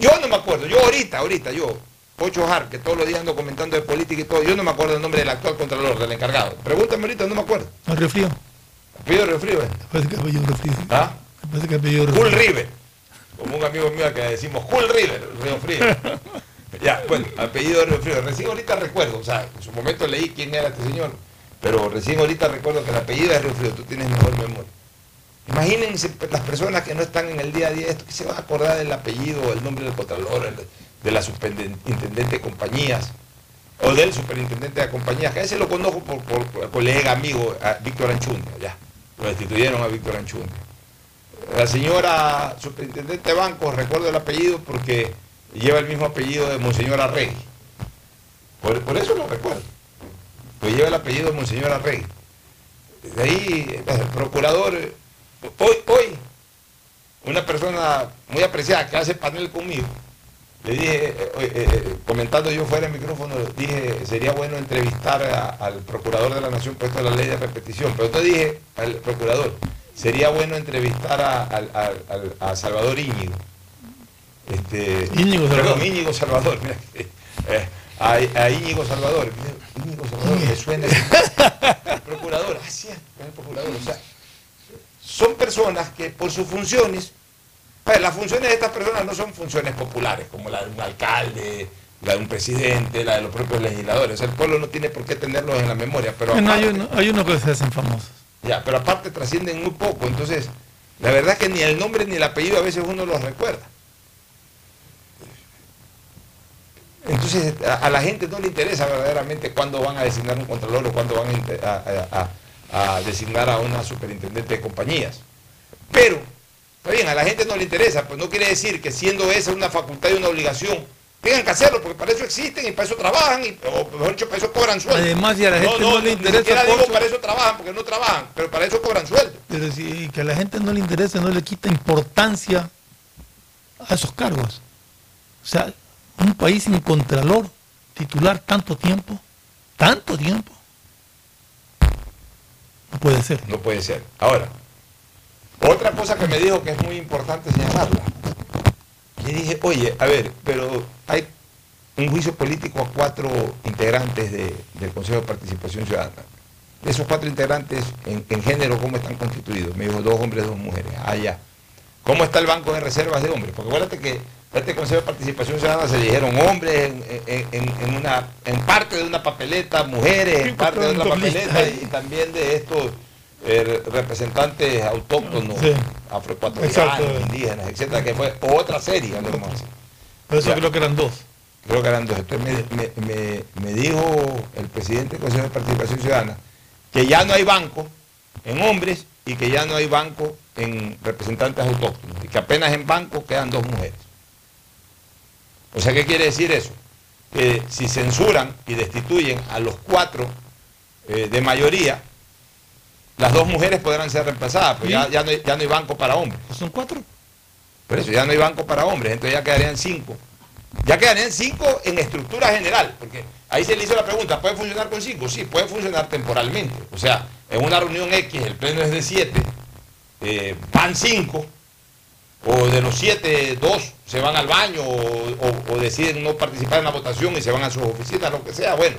yo no me acuerdo, yo ahorita, ahorita, yo, Ocho Har, que todos los días ando comentando de política y todo, yo no me acuerdo el nombre del actual contralor, del encargado. Pregúntame ahorita, no me acuerdo. No, Río Frío. ¿Apellido Río Frío? Eh? Parece que apellido Río Frío. ¿Ah? Parece que apellido Río Frío. River. Como un amigo mío que decimos Cool River, Río Frío. [LAUGHS] ya, bueno, apellido Río Frío. Recién ahorita recuerdo, o sea, en su momento leí quién era este señor, pero recién ahorita recuerdo que el apellido es Río Frío, tú tienes mejor memoria. Imagínense las personas que no están en el día a día esto, que se van a acordar del apellido, el nombre del contralor, de la superintendente de compañías, o del superintendente de compañías, que a ese lo conozco por, colega, amigo, Víctor Anchundia, ya, lo destituyeron a Víctor Anchundia. La señora superintendente de bancos, recuerdo el apellido porque lleva el mismo apellido de Monseñor Arregui. Por, por eso lo recuerdo. Pues lleva el apellido de Monseñor Arregui. De ahí, el procurador Hoy, hoy, una persona muy apreciada que hace panel conmigo, le dije, eh, eh, eh, comentando yo fuera del micrófono, dije, sería bueno entrevistar al procurador de la Nación puesto la ley de repetición, pero te dije al procurador, sería bueno entrevistar a, Salvador Íñigo. Este, Íñigo Salvador. Perdón, Íñigo Salvador. [LAUGHS] a, Íñigo Salvador. Íñigo Salvador, me suena. El procurador, así el procurador. O sea, son personas que por sus funciones, pues, las funciones de estas personas no son funciones populares, como la de un alcalde, la de un presidente, la de los propios legisladores. El pueblo no tiene por qué tenerlos en la memoria. Pero hay, uno, hay unos que se hacen famosos. Ya, pero aparte trascienden muy poco. Entonces, la verdad es que ni el nombre ni el apellido a veces uno los recuerda. Entonces, a, la gente no le interesa verdaderamente cuándo van a designar un contralor o cuándo van a, a designar a una superintendente de compañías. Pero, está bien, a la gente no le interesa, pues no quiere decir que siendo esa una facultad y una obligación, tengan que hacerlo, porque para eso existen y para eso trabajan, y, o mejor dicho, para eso cobran sueldo. Además, y a la gente no, le interesa. Digo para eso trabajan, porque no trabajan, pero para eso cobran sueldo. Pero si que a la gente no le interesa, no le quita importancia a esos cargos. O sea, un país sin contralor titular tanto tiempo, tanto tiempo, no puede ser. No puede ser. Ahora, otra cosa que me dijo que es muy importante señalarla, le dije, oye, a ver, pero hay un juicio político a cuatro integrantes de- del Consejo de Participación Ciudadana. De esos cuatro integrantes, en, género, ¿cómo están constituidos? Me dijo, dos hombres, dos mujeres. Ah, ya. ¿Cómo está el banco de reservas de hombres? Porque acuérdate que este Consejo de Participación Ciudadana se dijeron hombres en, en- en- una, en parte de una papeleta, mujeres en parte de una papeleta y también de estos eh, representantes autóctonos, Sí. afroecuatorianos, indígenas, etcétera, que fue otra serie, así. Por eso Ya. creo que eran dos. Creo que eran dos. Entonces me, me- me- me dijo el presidente del Consejo de Participación Ciudadana que ya no hay banco en hombres y que ya no hay banco en representantes autóctonos y que apenas en banco quedan dos mujeres. O sea, ¿qué quiere decir eso? Que si censuran y destituyen a los cuatro eh, de mayoría, las dos mujeres podrán ser reemplazadas, pues ya, ya no hay, ya no hay banco para hombres. ¿Son cuatro? Por eso ya no hay banco para hombres, entonces ya quedarían cinco. Ya quedarían cinco en estructura general, porque ahí se le hizo la pregunta, ¿puede funcionar con cinco? Sí, puede funcionar temporalmente. O sea, en una reunión X el pleno es de siete, eh, van cinco, o de los siete, dos se van al baño, o, o- o deciden no participar en la votación y se van a sus oficinas, lo que sea. Bueno,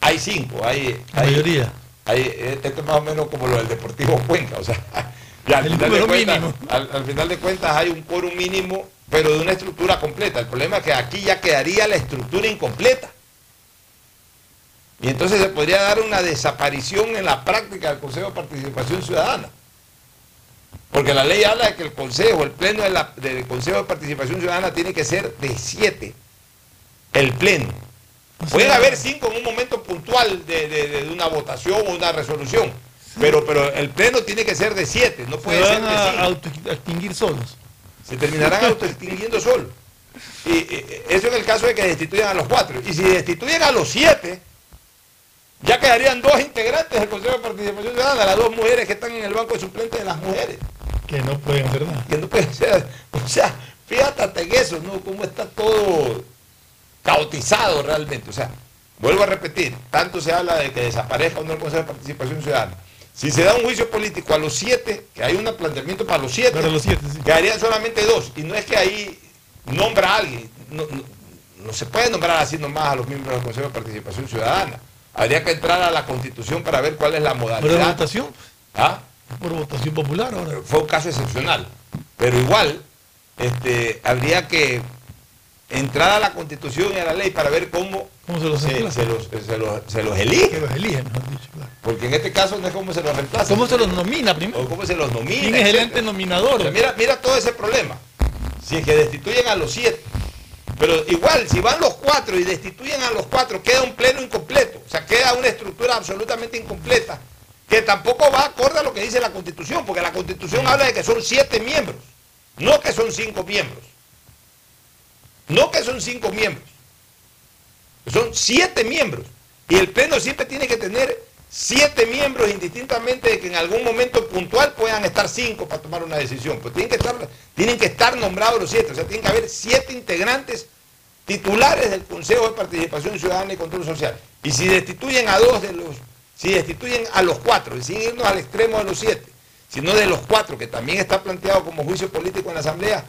hay cinco, hay... La hay- mayoría. hay- esto es más o menos como lo del Deportivo Cuenca, o sea, [LAUGHS] al, El final de cuentas, al final de cuentas hay un quórum mínimo, pero de una estructura completa. El problema es que aquí ya quedaría la estructura incompleta. Y entonces se podría dar una desaparición en la práctica del Consejo de Participación Ciudadana. Porque la ley habla de que el Consejo, el Pleno de la- del Consejo de Participación Ciudadana tiene que ser de siete. El Pleno. Pueden haber cinco en un momento puntual de, de- de una votación o una resolución. Pero, pero el Pleno tiene que ser de siete, no Se puede ser van de a cinco. autoextinguir solos. Se terminarán autoextinguiendo solos. Y, y, eso en el caso de que destituyan a los cuatro. Y si destituyen a los siete, ya quedarían dos integrantes del Consejo de Participación Ciudadana, las dos mujeres que están en el banco de suplentes de las mujeres. Que no pueden hacer nada. Que no pueden ser, [LAUGHS] o sea, fíjate en eso, ¿no? Cómo está todo caotizado realmente. O sea, vuelvo a repetir, tanto se habla de que desaparezca o no el Consejo de Participación Ciudadana. Si se da un juicio político a los siete, que hay un planteamiento para los siete, Para los siete, sí. quedarían solamente dos. Y no es que ahí nombra a alguien. No, no- no se puede nombrar así nomás a los miembros del Consejo de Participación Ciudadana. Habría que entrar a la Constitución para ver cuál es la Pero modalidad. votación, ¿Ah? Por votación popular ahora. Fue un caso excepcional. Pero igual, este, habría que entrar a la Constitución y a la ley para ver cómo, ¿Cómo se los se, los, se los- se los elige. Que los eligen, mejor dicho, claro. Porque en este caso no es cómo se los reemplaza. ¿Cómo se los nomina primero? O cómo se los nomina. ¿Quién es el etcétera. ente nominador? O sea, mira, mira todo ese problema. Si es que destituyen a los siete. Pero igual, si van los cuatro y destituyen a los cuatro, queda un pleno incompleto. O sea, queda una estructura absolutamente incompleta. Que tampoco va acorde a lo que dice la Constitución. Porque la Constitución habla de que son siete miembros. No que son cinco miembros. No que son cinco miembros. Son siete miembros. Y el Pleno siempre tiene que tener siete miembros, indistintamente de que en algún momento puntual puedan estar cinco para tomar una decisión. Pues tienen que estar, tienen que estar nombrados los siete. O sea, tienen que haber siete integrantes titulares del Consejo de Participación Ciudadana y Control Social. Y si destituyen a dos de los, si destituyen a los cuatro, y sin irnos al extremo de los siete, sino de los cuatro, que también está planteado como juicio político en la Asamblea,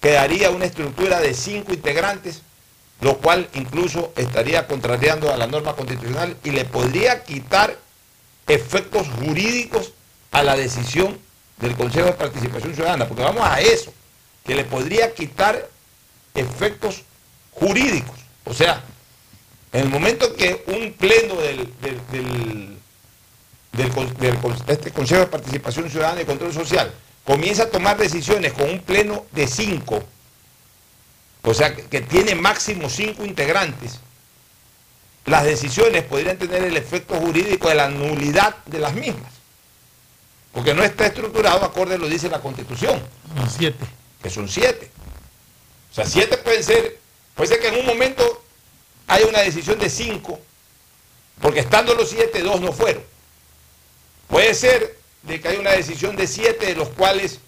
quedaría una estructura de cinco integrantes, lo cual incluso estaría contrariando a la norma constitucional y le podría quitar efectos jurídicos a la decisión del Consejo de Participación Ciudadana, porque vamos a eso, que le podría quitar efectos jurídicos. O sea, en el momento que un pleno del, del, del este Consejo de Participación Ciudadana y Control Social comienza a tomar decisiones con un pleno de cinco, o sea, que, que tiene máximo cinco integrantes, las decisiones podrían tener el efecto jurídico de la nulidad de las mismas. Porque no está estructurado acorde a lo dice la Constitución, Son siete. que son siete. O sea, siete pueden ser, puede ser que en un momento haya una decisión de cinco, porque estando los siete, dos no fueron. Puede ser de que haya una decisión de siete, de los cuales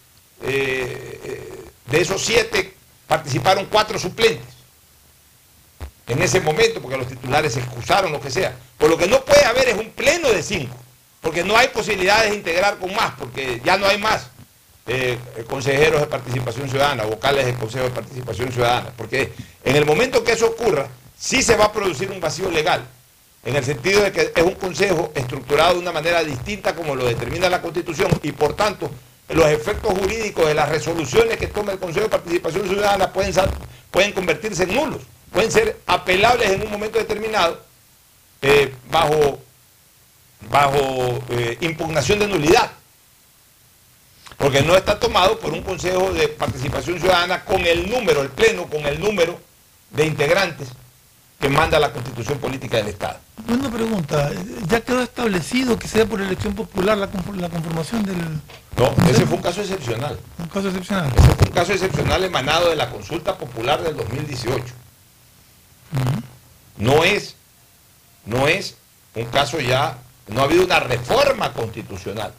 eh, eh, de esos siete participaron cuatro suplentes en ese momento, porque los titulares se excusaron, lo que sea. Por lo que no puede haber es un pleno de cinco, porque no hay posibilidades de integrar con más, porque ya no hay más eh, consejeros de participación ciudadana, vocales del Consejo de Participación Ciudadana, porque en el momento que eso ocurra, sí se va a producir un vacío legal, en el sentido de que es un consejo estructurado de una manera distinta como lo determina la Constitución y por tanto los efectos jurídicos de las resoluciones que toma el Consejo de Participación Ciudadana pueden, pueden convertirse en nulos, pueden ser apelables en un momento determinado eh, bajo, bajo eh, impugnación de nulidad. Porque no está tomado por un Consejo de Participación Ciudadana con el número, el pleno, con el número de integrantes que manda la Constitución Política del Estado. Una pregunta, ¿ya quedó establecido que sea por elección popular la, confor- la conformación del No, ese fue un caso excepcional. un caso excepcional? Ese fue un caso excepcional emanado de la consulta popular del 2018. No es, no es un caso ya, no ha habido una reforma constitucional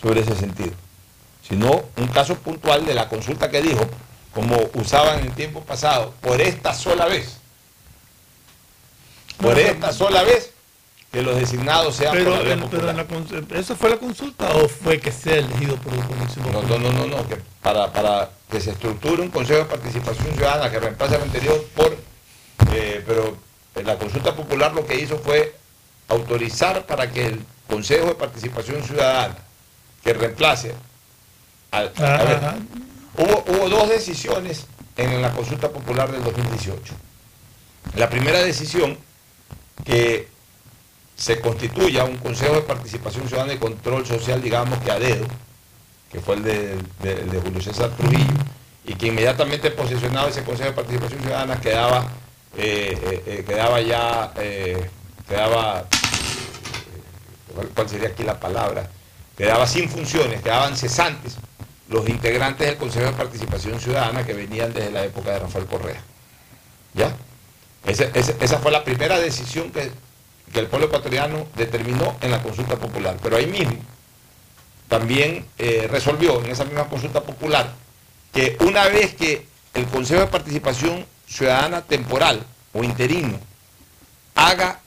sobre ese sentido, sino un caso puntual de la consulta que dijo, como usaban en el tiempo pasado, por esta sola vez, por esta sola vez, que los designados sean Pero, por la vía en- pero popular. en la ¿eso fue la consulta o fue que sea elegido por por elección No, popular? no, no, no, no, que para, para que se estructure un Consejo de Participación Ciudadana que reemplace al anterior por, eh, pero en la consulta popular lo que hizo fue autorizar para que el Consejo de Participación Ciudadana que reemplace al, a ver, hubo, hubo dos decisiones en la consulta popular del 2018. La primera decisión que se constituya un Consejo de Participación Ciudadana y Control Social, digamos que a dedo, que fue el de, de- de Julio César Trujillo, y que inmediatamente posesionado ese Consejo de Participación Ciudadana quedaba, eh, eh, eh, quedaba ya, quedaba, eh, ¿cuál, cuál sería aquí la palabra? Quedaba sin funciones, quedaban cesantes los integrantes del Consejo de Participación Ciudadana que venían desde la época de Rafael Correa. ¿Ya? Esa fue la primera decisión que, que el pueblo ecuatoriano determinó en la consulta popular. Pero ahí mismo también eh, resolvió en esa misma consulta popular que una vez que el Consejo de Participación Ciudadana temporal o interino haga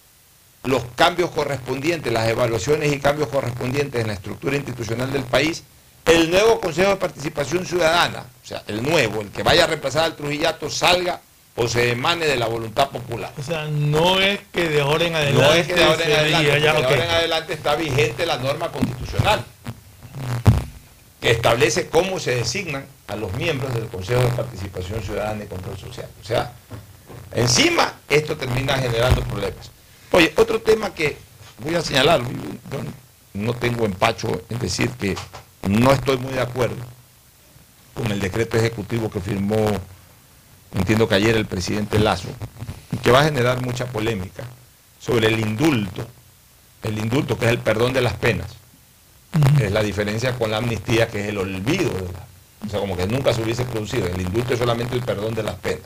los cambios correspondientes, las evaluaciones y cambios correspondientes en la estructura institucional del país, el nuevo Consejo de Participación Ciudadana, o sea, el nuevo, el que vaya a reemplazar al Trujillato, salga o se emane de la voluntad popular. O sea, no es que de ahora en adelante. No es que de ahora en adelante, diga, ya, porque de ahora en adelante está vigente la norma constitucional que establece cómo se designan a los miembros del Consejo de Participación Ciudadana y Control Social. O sea, encima esto termina generando problemas. Oye, otro tema que voy a señalar, yo no tengo empacho en decir que no estoy muy de acuerdo con el decreto ejecutivo que firmó, entiendo que ayer el presidente Lazo, y que va a generar mucha polémica sobre el indulto, el indulto que es el perdón de las penas. Es la diferencia con la amnistía que es el olvido de la, o sea, como que nunca se hubiese producido. El indulto es solamente el perdón de las penas.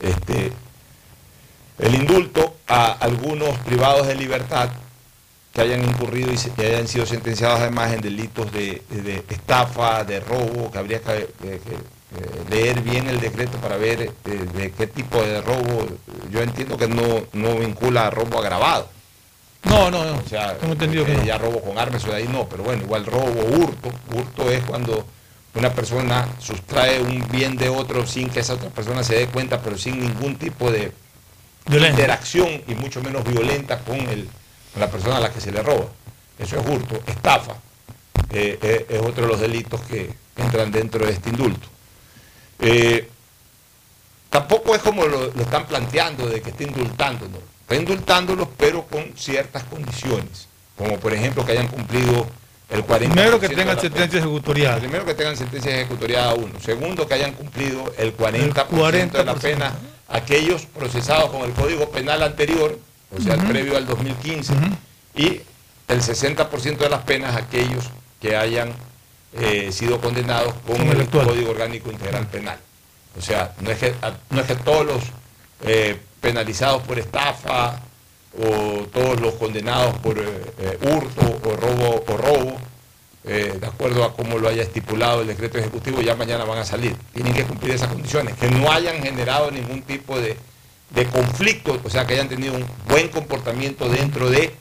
Este, el indulto a algunos privados de libertad que hayan incurrido y se- que hayan sido sentenciados además en delitos de, de estafa, de robo, que habría que, que- que, eh, leer bien el decreto para ver eh, de qué tipo de robo. Yo entiendo que no, no vincula a robo agravado. No, no, no. O sea, Tengo entendido que eh, no. ya robo con armas, eso de ahí no, pero bueno, igual robo, hurto. Hurto es cuando una persona sustrae un bien de otro sin que esa otra persona se dé cuenta, pero sin ningún tipo de interacción y mucho menos violenta con, el, con la persona a la que se le roba. Eso es hurto. Estafa eh, es otro de los delitos que entran dentro de este indulto. Eh, tampoco es como lo, lo están planteando de que está indultando, ¿no? Está indultándolos, pero con ciertas condiciones, como por ejemplo que hayan cumplido el 40%. Primero que tengan sentencia pena. ejecutorial. Primero que tengan sentencia ejecutoriada uno. Segundo, que hayan cumplido el 40%, El de la 40%. pena aquellos procesados con el Código Penal anterior, o sea, el previo al 2015, y el 60% de las penas aquellos que hayan eh, sido condenados con el. Código Orgánico Integral Penal. O sea, no es que, no es que todos los eh, penalizados por estafa o todos los condenados por eh, eh, hurto o robo o robo, eh, de acuerdo a cómo lo haya estipulado el decreto ejecutivo, ya mañana van a salir. Tienen que cumplir esas condiciones, que no hayan generado ningún tipo de, de conflicto, o sea, que hayan tenido un buen comportamiento dentro de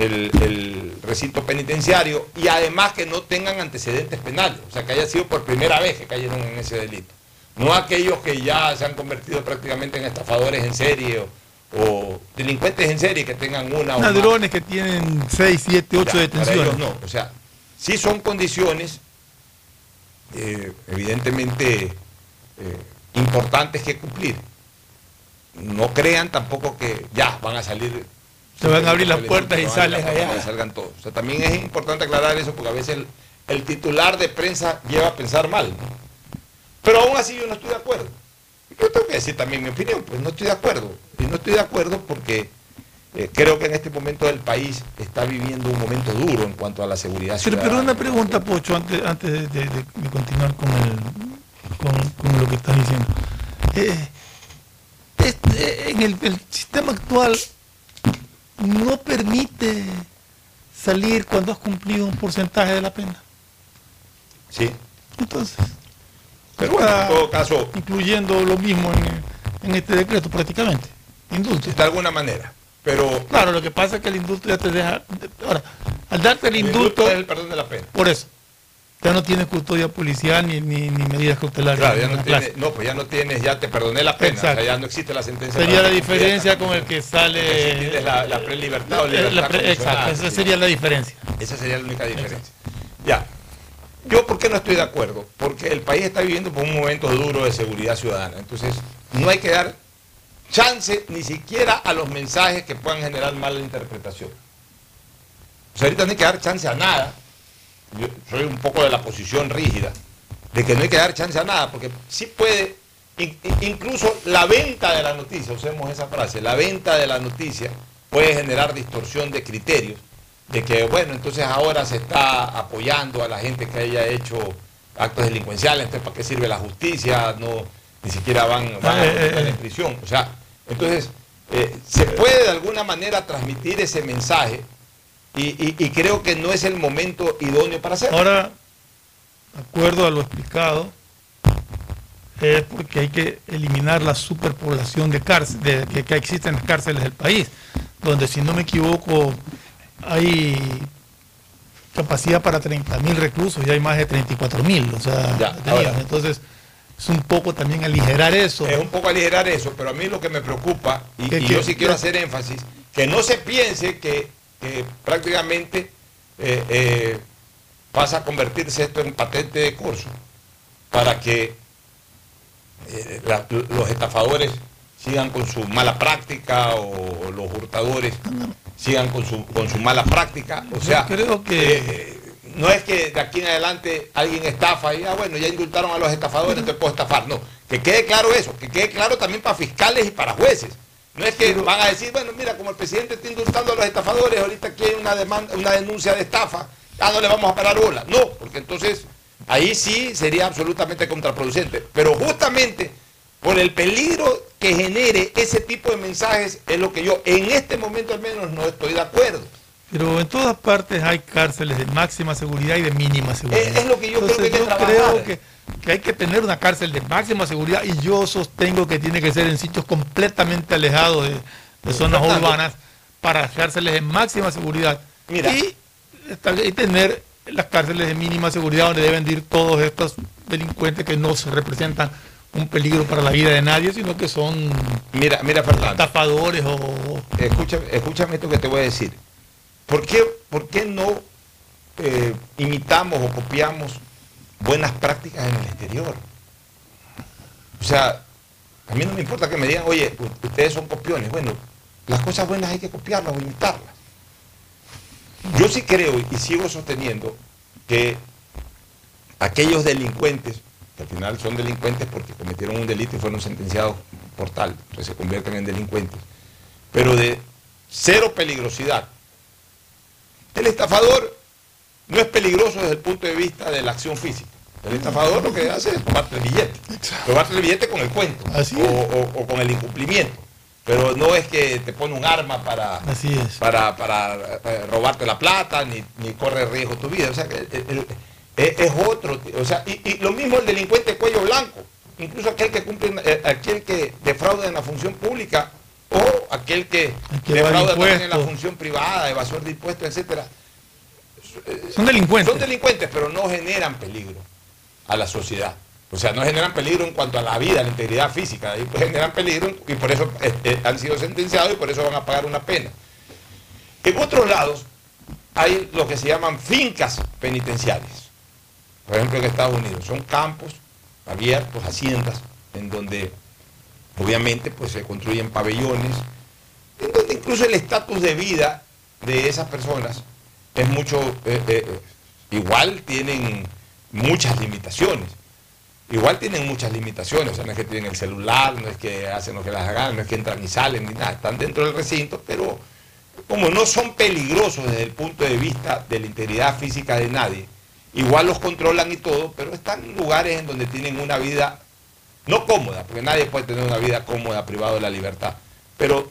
el, el recinto penitenciario y además que no tengan antecedentes penales, o sea, que haya sido por primera vez que cayeron en ese delito. No aquellos que ya se han convertido prácticamente en estafadores en serie o, o delincuentes en serie que tengan una o más. Ladrones que tienen 6, 7, 8 Ya, detenciones. no, o sea, sí son condiciones eh, evidentemente eh, importantes que cumplir. No crean tampoco que ya van a salir. Se van a abrir las puertas y salen allá. y salgan todos. O sea, también es importante aclarar eso porque a veces el, el titular de prensa lleva a pensar mal. Pero aún así yo no estoy de acuerdo. Yo tengo que decir también mi opinión, pues no estoy de acuerdo. Y no estoy de acuerdo porque eh, creo que en este momento el país está viviendo un momento duro en cuanto a la seguridad Pero, ciudadana. pero una pregunta, Pocho, antes, antes de, de- de- de continuar con, el, con, con lo que estás diciendo. Eh, este, en el, el sistema actual no permite salir cuando has cumplido un porcentaje de la pena. Sí. Entonces, Pero bueno, en todo caso, incluyendo lo mismo en, en este decreto prácticamente. Indulto. de alguna manera. Pero Claro, lo que pasa es que el indulto ya te deja. Ahora, al darte el indulto, el perdón de la pena. por eso, ya no tienes custodia policial ni, ni, ni medidas cautelares. Claro, ya no la tienes, no, pues ya no tienes, ya te perdoné la pena, o sea, ya no existe la sentencia. Sería la cumplir diferencia con el que sale. tienes la, la prelibertad o libertad la pre- Exacto, esa sería la diferencia. Esa sería la única diferencia. Ya. Yo, ¿por qué no estoy de acuerdo? Porque el país está viviendo por un momento duro de seguridad ciudadana. Entonces, no hay que dar chance ni siquiera a los mensajes que puedan generar mala interpretación. O sea, ahorita no hay que dar chance a nada. Yo soy un poco de la posición rígida, de que no hay que dar chance a nada, porque sí puede, in- in- incluso la venta de la noticia, usemos esa frase, la venta de la noticia puede generar distorsión de criterios, de que, bueno, entonces ahora se está apoyando a la gente que haya hecho actos delincuenciales, entonces ¿para qué sirve la justicia? No, ni siquiera van, van a Eh, eh, estar eh. en prisión. O sea, entonces, eh, se puede de alguna manera transmitir ese mensaje y, y- y creo que no es el momento idóneo para hacerlo. Ahora, de acuerdo a lo explicado, es porque hay que eliminar la superpoblación de cárceles que, que existe en las cárceles del país, donde si no me equivoco hay capacidad para 30.000 reclusos y hay más de 34.000, o sea, Ya, detenidos. ahora. entonces es un poco también aligerar eso. Es un poco aligerar eso, pero a mí lo que me preocupa, y, Que- y yo sí quiero hacer énfasis, que no se piense que, que prácticamente eh, eh, pasa a convertirse esto en patente de curso para que eh, la- los estafadores sigan con su mala práctica o los hurtadores sigan con su, con su mala práctica. O sea, creo que- no es que de aquí en adelante alguien estafa y, ah, bueno, ya indultaron a los estafadores, entonces puedo estafar. No, que quede claro eso, que quede claro también para fiscales y para jueces. No es que van a decir, bueno, mira, como el presidente está indultando a los estafadores, ahorita aquí hay una, demanda, una denuncia de estafa, ya no le vamos a parar bola. No, porque entonces ahí sí sería absolutamente contraproducente. Pero justamente por el peligro que genere ese tipo de mensajes es lo que yo en este momento al menos no estoy de acuerdo. Pero en todas partes hay cárceles de máxima seguridad y de mínima seguridad. Es- es lo que yo creo que hay que yo trabajar. creo que, que hay que tener una cárcel de máxima seguridad y yo sostengo que tiene que ser en sitios completamente alejados de, de zonas urbanas para cárceles de máxima seguridad. Mira. Y, tener las cárceles de mínima seguridad donde deben de ir todos estos delincuentes que no se representan un peligro para la vida de nadie, sino que son Mira, mira Fernando. estafadores o... Escúchame, escúchame esto que te voy a decir. ¿Por qué, por qué no eh, imitamos o copiamos buenas prácticas en el exterior? O sea, a mí no me importa que me digan, oye, ustedes son copiones. Bueno, las cosas buenas hay que copiarlas o imitarlas. Yo sí creo y sigo sosteniendo que aquellos delincuentes, que al final son delincuentes porque cometieron un delito y fueron sentenciados por tal, entonces se convierten en delincuentes, pero de cero peligrosidad. El estafador no es peligroso desde el punto de vista de la acción física. El estafador lo que hace es tomarte el billete. Tomarte el billete con el cuento Así o, o- o con el incumplimiento. Pero no es que te pone un arma para, Así es. para, para, eh, robarte la plata, ni, ni corre riesgo tu vida. O sea, que el- el- es, otro. O sea, y, y lo mismo el delincuente cuello blanco. Incluso aquel que cumple, eh, aquel que defrauda en la función pública, o aquel que, que defrauda también en la función privada, evasor de impuestos, etcétera. Son delincuentes. Son delincuentes, pero no generan peligro a la sociedad. O sea, no generan peligro en cuanto a la vida, a la integridad física. Ahí pues generan peligro y por eso eh, eh, han sido sentenciados y por eso van a pagar una pena. En otros lados hay lo que se llaman fincas penitenciarias. Por ejemplo, en Estados Unidos. Son campos abiertos, haciendas, en donde obviamente pues se construyen pabellones, en donde incluso el estatus de vida de esas personas es mucho, eh, eh, eh, igual tienen muchas limitaciones. Igual tienen muchas limitaciones, o sea, no es que tienen el celular, no es que hacen lo que les hagan, no es que entran y salen, ni nada, están dentro del recinto, pero como no son peligrosos desde el punto de vista de la integridad física de nadie, igual los controlan y todo, pero están en lugares en donde tienen una vida no cómoda, porque nadie puede tener una vida cómoda privado de la libertad, pero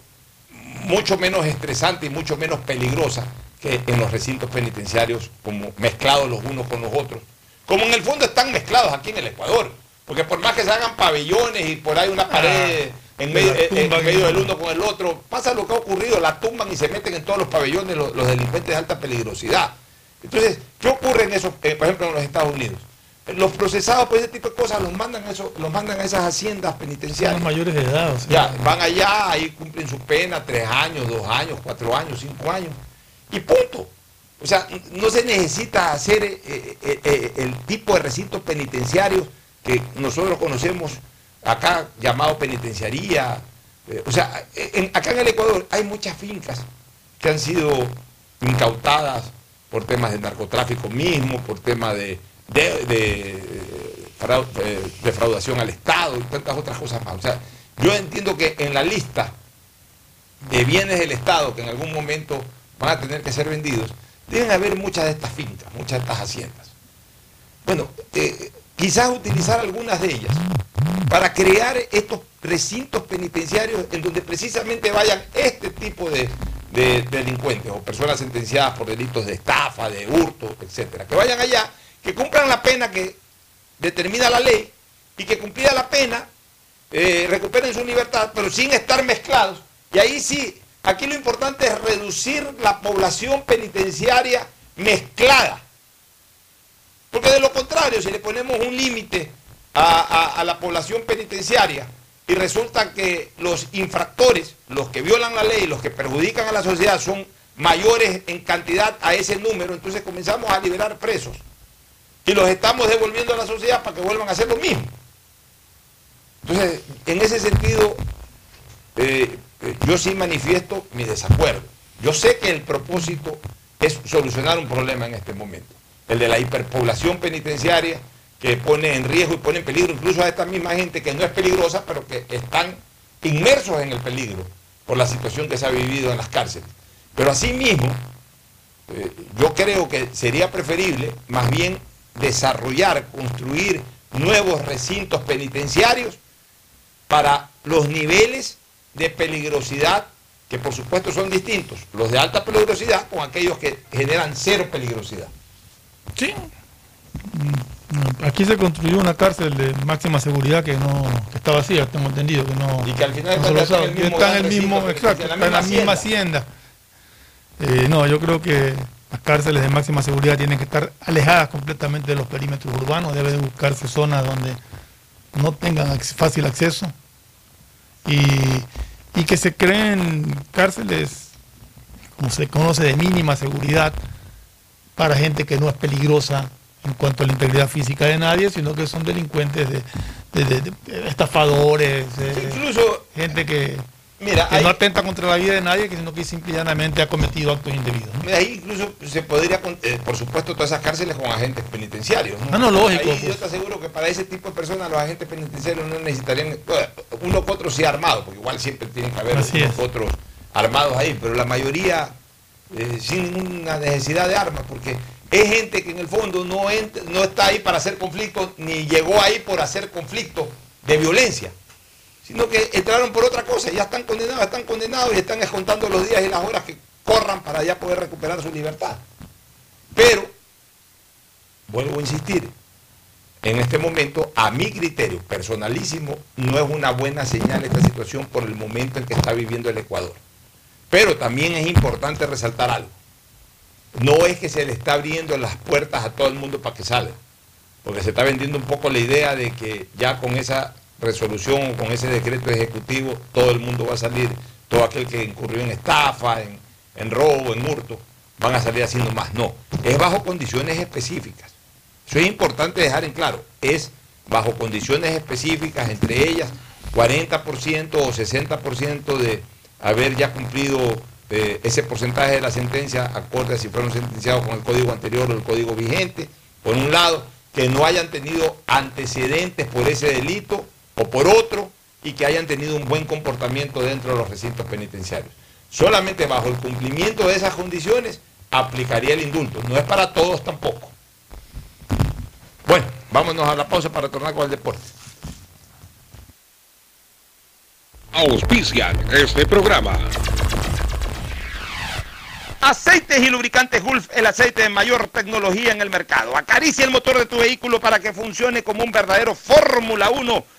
mucho menos estresante y mucho menos peligrosa que en los recintos penitenciarios, como mezclados los unos con los otros, como en el fondo están mezclados aquí en el Ecuador, porque por más que se hagan pabellones y por ahí una pared en medio, la eh, en medio del uno con el otro, pasa lo que ha ocurrido, la tumban y se meten en todos los pabellones los, los delincuentes de alta peligrosidad. Entonces, ¿qué ocurre en eso, eh, por ejemplo, en los Estados Unidos? Los procesados por ese tipo de cosas los mandan a, eso, los mandan a esas haciendas penitenciarias. Son mayores de edad. o sea. Ya, van allá, ahí cumplen su pena, tres años, dos años, cuatro años, cinco años, y punto. O sea, no se necesita hacer eh, eh, eh, el tipo de recintos penitenciarios que nosotros conocemos acá, llamado penitenciaría. Eh, o sea, en- acá en el Ecuador hay muchas fincas que han sido incautadas por temas de narcotráfico mismo, por temas de, de- de, frau- defraudación al Estado y tantas otras cosas más. O sea, yo entiendo que en la lista de bienes del Estado que en algún momento van a tener que ser vendidos, deben haber muchas de estas fincas, muchas de estas haciendas. Bueno, eh, quizás utilizar algunas de ellas para crear estos recintos penitenciarios en donde precisamente vayan este tipo de, de delincuentes o personas sentenciadas por delitos de estafa, de hurto, etcétera. Que vayan allá, que cumplan la pena que determina la ley y que cumplida la pena eh, recuperen su libertad, pero sin estar mezclados. Y ahí sí, aquí lo importante es reducir la población penitenciaria mezclada. Porque de lo contrario, si le ponemos un límite a, a- a la población penitenciaria y resulta que los infractores, los que violan la ley, los que perjudican a la sociedad son mayores en cantidad a ese número, entonces comenzamos a liberar presos y los estamos devolviendo a la sociedad para que vuelvan a hacer lo mismo. Entonces, en ese sentido, eh, eh, yo sí manifiesto mi desacuerdo. Yo sé que el propósito es solucionar un problema en este momento, el de la hiperpoblación penitenciaria que pone en riesgo y pone en peligro incluso a esta misma gente que no es peligrosa, pero que están inmersos en el peligro por la situación que se ha vivido en las cárceles. Pero asimismo, eh, yo creo que sería preferible más bien desarrollar, construir nuevos recintos penitenciarios para los niveles de peligrosidad que por supuesto son distintos, los de alta peligrosidad con aquellos que generan cero peligrosidad. Sí. Aquí se construyó una cárcel de máxima seguridad que no que está vacía, tengo entendido que no. Y que al final no está en el mismo está en gran el mismo, recinto, exacto, en la está en la misma misma hacienda. Eh, no, yo creo que las cárceles de máxima seguridad tienen que estar alejadas completamente de los perímetros urbanos, debe de buscarse zonas donde no tengan fácil acceso. Y, y que se creen cárceles, como se conoce, de mínima seguridad para gente que no es peligrosa en cuanto a la integridad física de nadie, sino que son delincuentes, de, de- de- de estafadores, incluso, gente que, mira, que hay- no atenta contra la vida de nadie, sino que simple y llanamente ha cometido actos indebidos. ¿no? Mira, Ahí incluso se podría, eh, por supuesto, todas esas cárceles con agentes penitenciarios. Ah, no, lógico, Ahí yo pues. te aseguro que para ese tipo de personas los agentes penitenciarios no necesitarían, uno que otro sí armado, porque igual siempre tienen que haber unos que otros armados ahí, pero la mayoría eh, sin ninguna necesidad de armas, porque es gente que en el fondo no, no está ahí para hacer conflicto, ni llegó ahí por hacer conflicto de violencia sino que entraron por otra cosa, y ya están condenados, están condenados y están contando los días y las horas que corran para ya poder recuperar su libertad. Pero, vuelvo a insistir, en este momento, a mi criterio personalísimo, no es una buena señal esta situación por el momento en que está viviendo el Ecuador. Pero también es importante resaltar algo. No es que se le está abriendo las puertas a todo el mundo para que salga, porque se está vendiendo un poco la idea de que ya con esa resolución o con ese decreto ejecutivo todo el mundo va a salir, todo aquel que incurrió en estafa, en, robo, en hurto, van a salir haciendo más. No, es bajo condiciones específicas. Eso es importante dejar en claro. Es bajo condiciones específicas, entre ellas 40% o 60% de haber ya cumplido eh, ese porcentaje de la sentencia acorde a si fueron sentenciados con el código anterior o el código vigente, por un lado, que no hayan tenido antecedentes por ese delito o por otro y que hayan tenido un buen comportamiento dentro de los recintos penitenciarios. Solamente bajo el cumplimiento de esas condiciones aplicaría el indulto. No es para todos tampoco. Bueno, vámonos a la pausa para retornar con el deporte. Auspician este programa. Aceites y lubricantes Gulf, el aceite de mayor tecnología en el mercado. Acaricia el motor de tu vehículo para que funcione como un verdadero Fórmula 1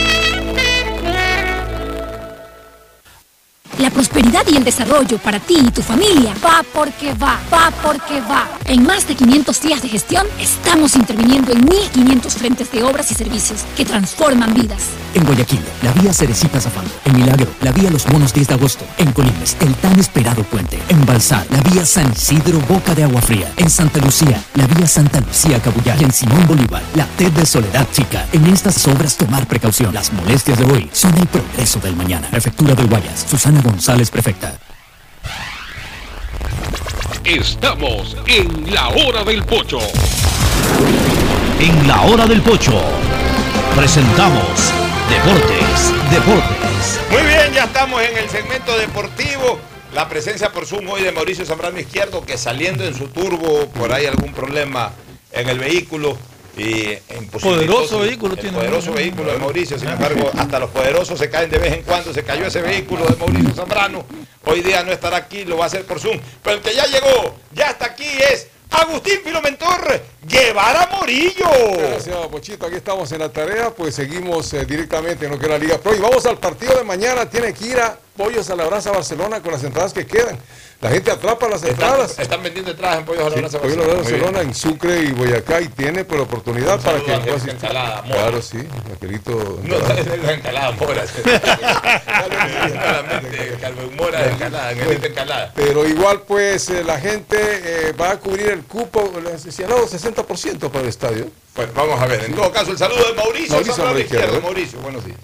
La prosperidad y el desarrollo para ti y tu familia va porque va, va porque va. En más de 500 días de gestión, estamos interviniendo en 1.500 frentes de obras y servicios que transforman vidas. En Guayaquil, la vía Cerecita Zafán. En Milagro, la vía Los Monos 10 de agosto. En Colimes, el tan esperado puente. En Balsar, la vía San Isidro Boca de Agua Fría. En Santa Lucía, la vía Santa Lucía Cabullar. Y en Simón Bolívar, la TED de Soledad Chica. En estas obras tomar precaución. Las molestias de hoy son el progreso del mañana. Prefectura de Guayas. Susana González, prefecta. Estamos en la hora del pocho. En la hora del pocho presentamos Deportes, Deportes. Muy bien, ya estamos en el segmento deportivo. La presencia por Zoom hoy de Mauricio Zambrano Izquierdo, que saliendo en su turbo, por ahí algún problema en el vehículo. Y Poderoso vehículo el tiene. Poderoso vehículo de Mauricio, sin embargo, hasta los poderosos se caen de vez en cuando. Se cayó ese vehículo de Mauricio Zambrano. Hoy día no estará aquí, lo va a hacer por Zoom. Pero el que ya llegó, ya está aquí, es Agustín Filomentor llevar a Morillo. Gracias, Pochito. Aquí estamos en la tarea, pues seguimos eh, directamente en lo que es la Liga Pro. Y vamos al partido de mañana. Tiene que ir a Pollos a la Brasa Barcelona con las entradas que quedan. La gente atrapa las entradas. Están vendiendo entradas en Pollos a la Brasa Barcelona. Pollos a la Barcelona, en Sucre y Boyacá. Y tiene por oportunidad para que. A Angelica Encalada, Claro, sí. Aquelito. No, la Encalada, Mora. [LAUGHS] Claramente, Encalada, Encalada. Pero igual, pues, eh, la gente eh, va a cubrir el cupo. Si al lado Se 70% para el estadio. Pues vamos a ver, en todo caso, el saludo de Mauricio, Mauricio, Mauricio Izquierdo. Mauricio, buenos días.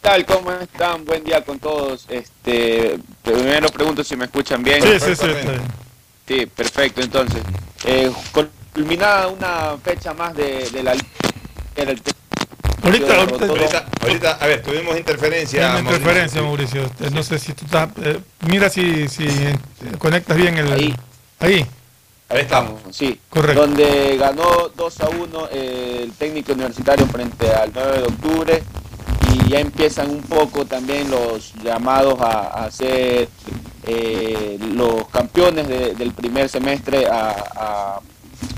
Tal? ¿Cómo están? Buen día con todos. Este, primero pregunto si me escuchan bien. Sí, sí, sí. Sí, perfecto. Entonces, eh, culminada una fecha más de, la Ahorita, ahorita, ahorita, a ver, tuvimos interferencia. Mauricio. interferencia, Mauricio. Eh, no sé si tú estás. Eh, mira si, si conectas bien el. Ahí. Ahí. Ahí estamos. Sí, Correcto. donde ganó 2 a 1 eh, el técnico universitario frente al 9 de octubre y ya empiezan un poco también los llamados a, a ser eh, los campeones de- del primer semestre a, a-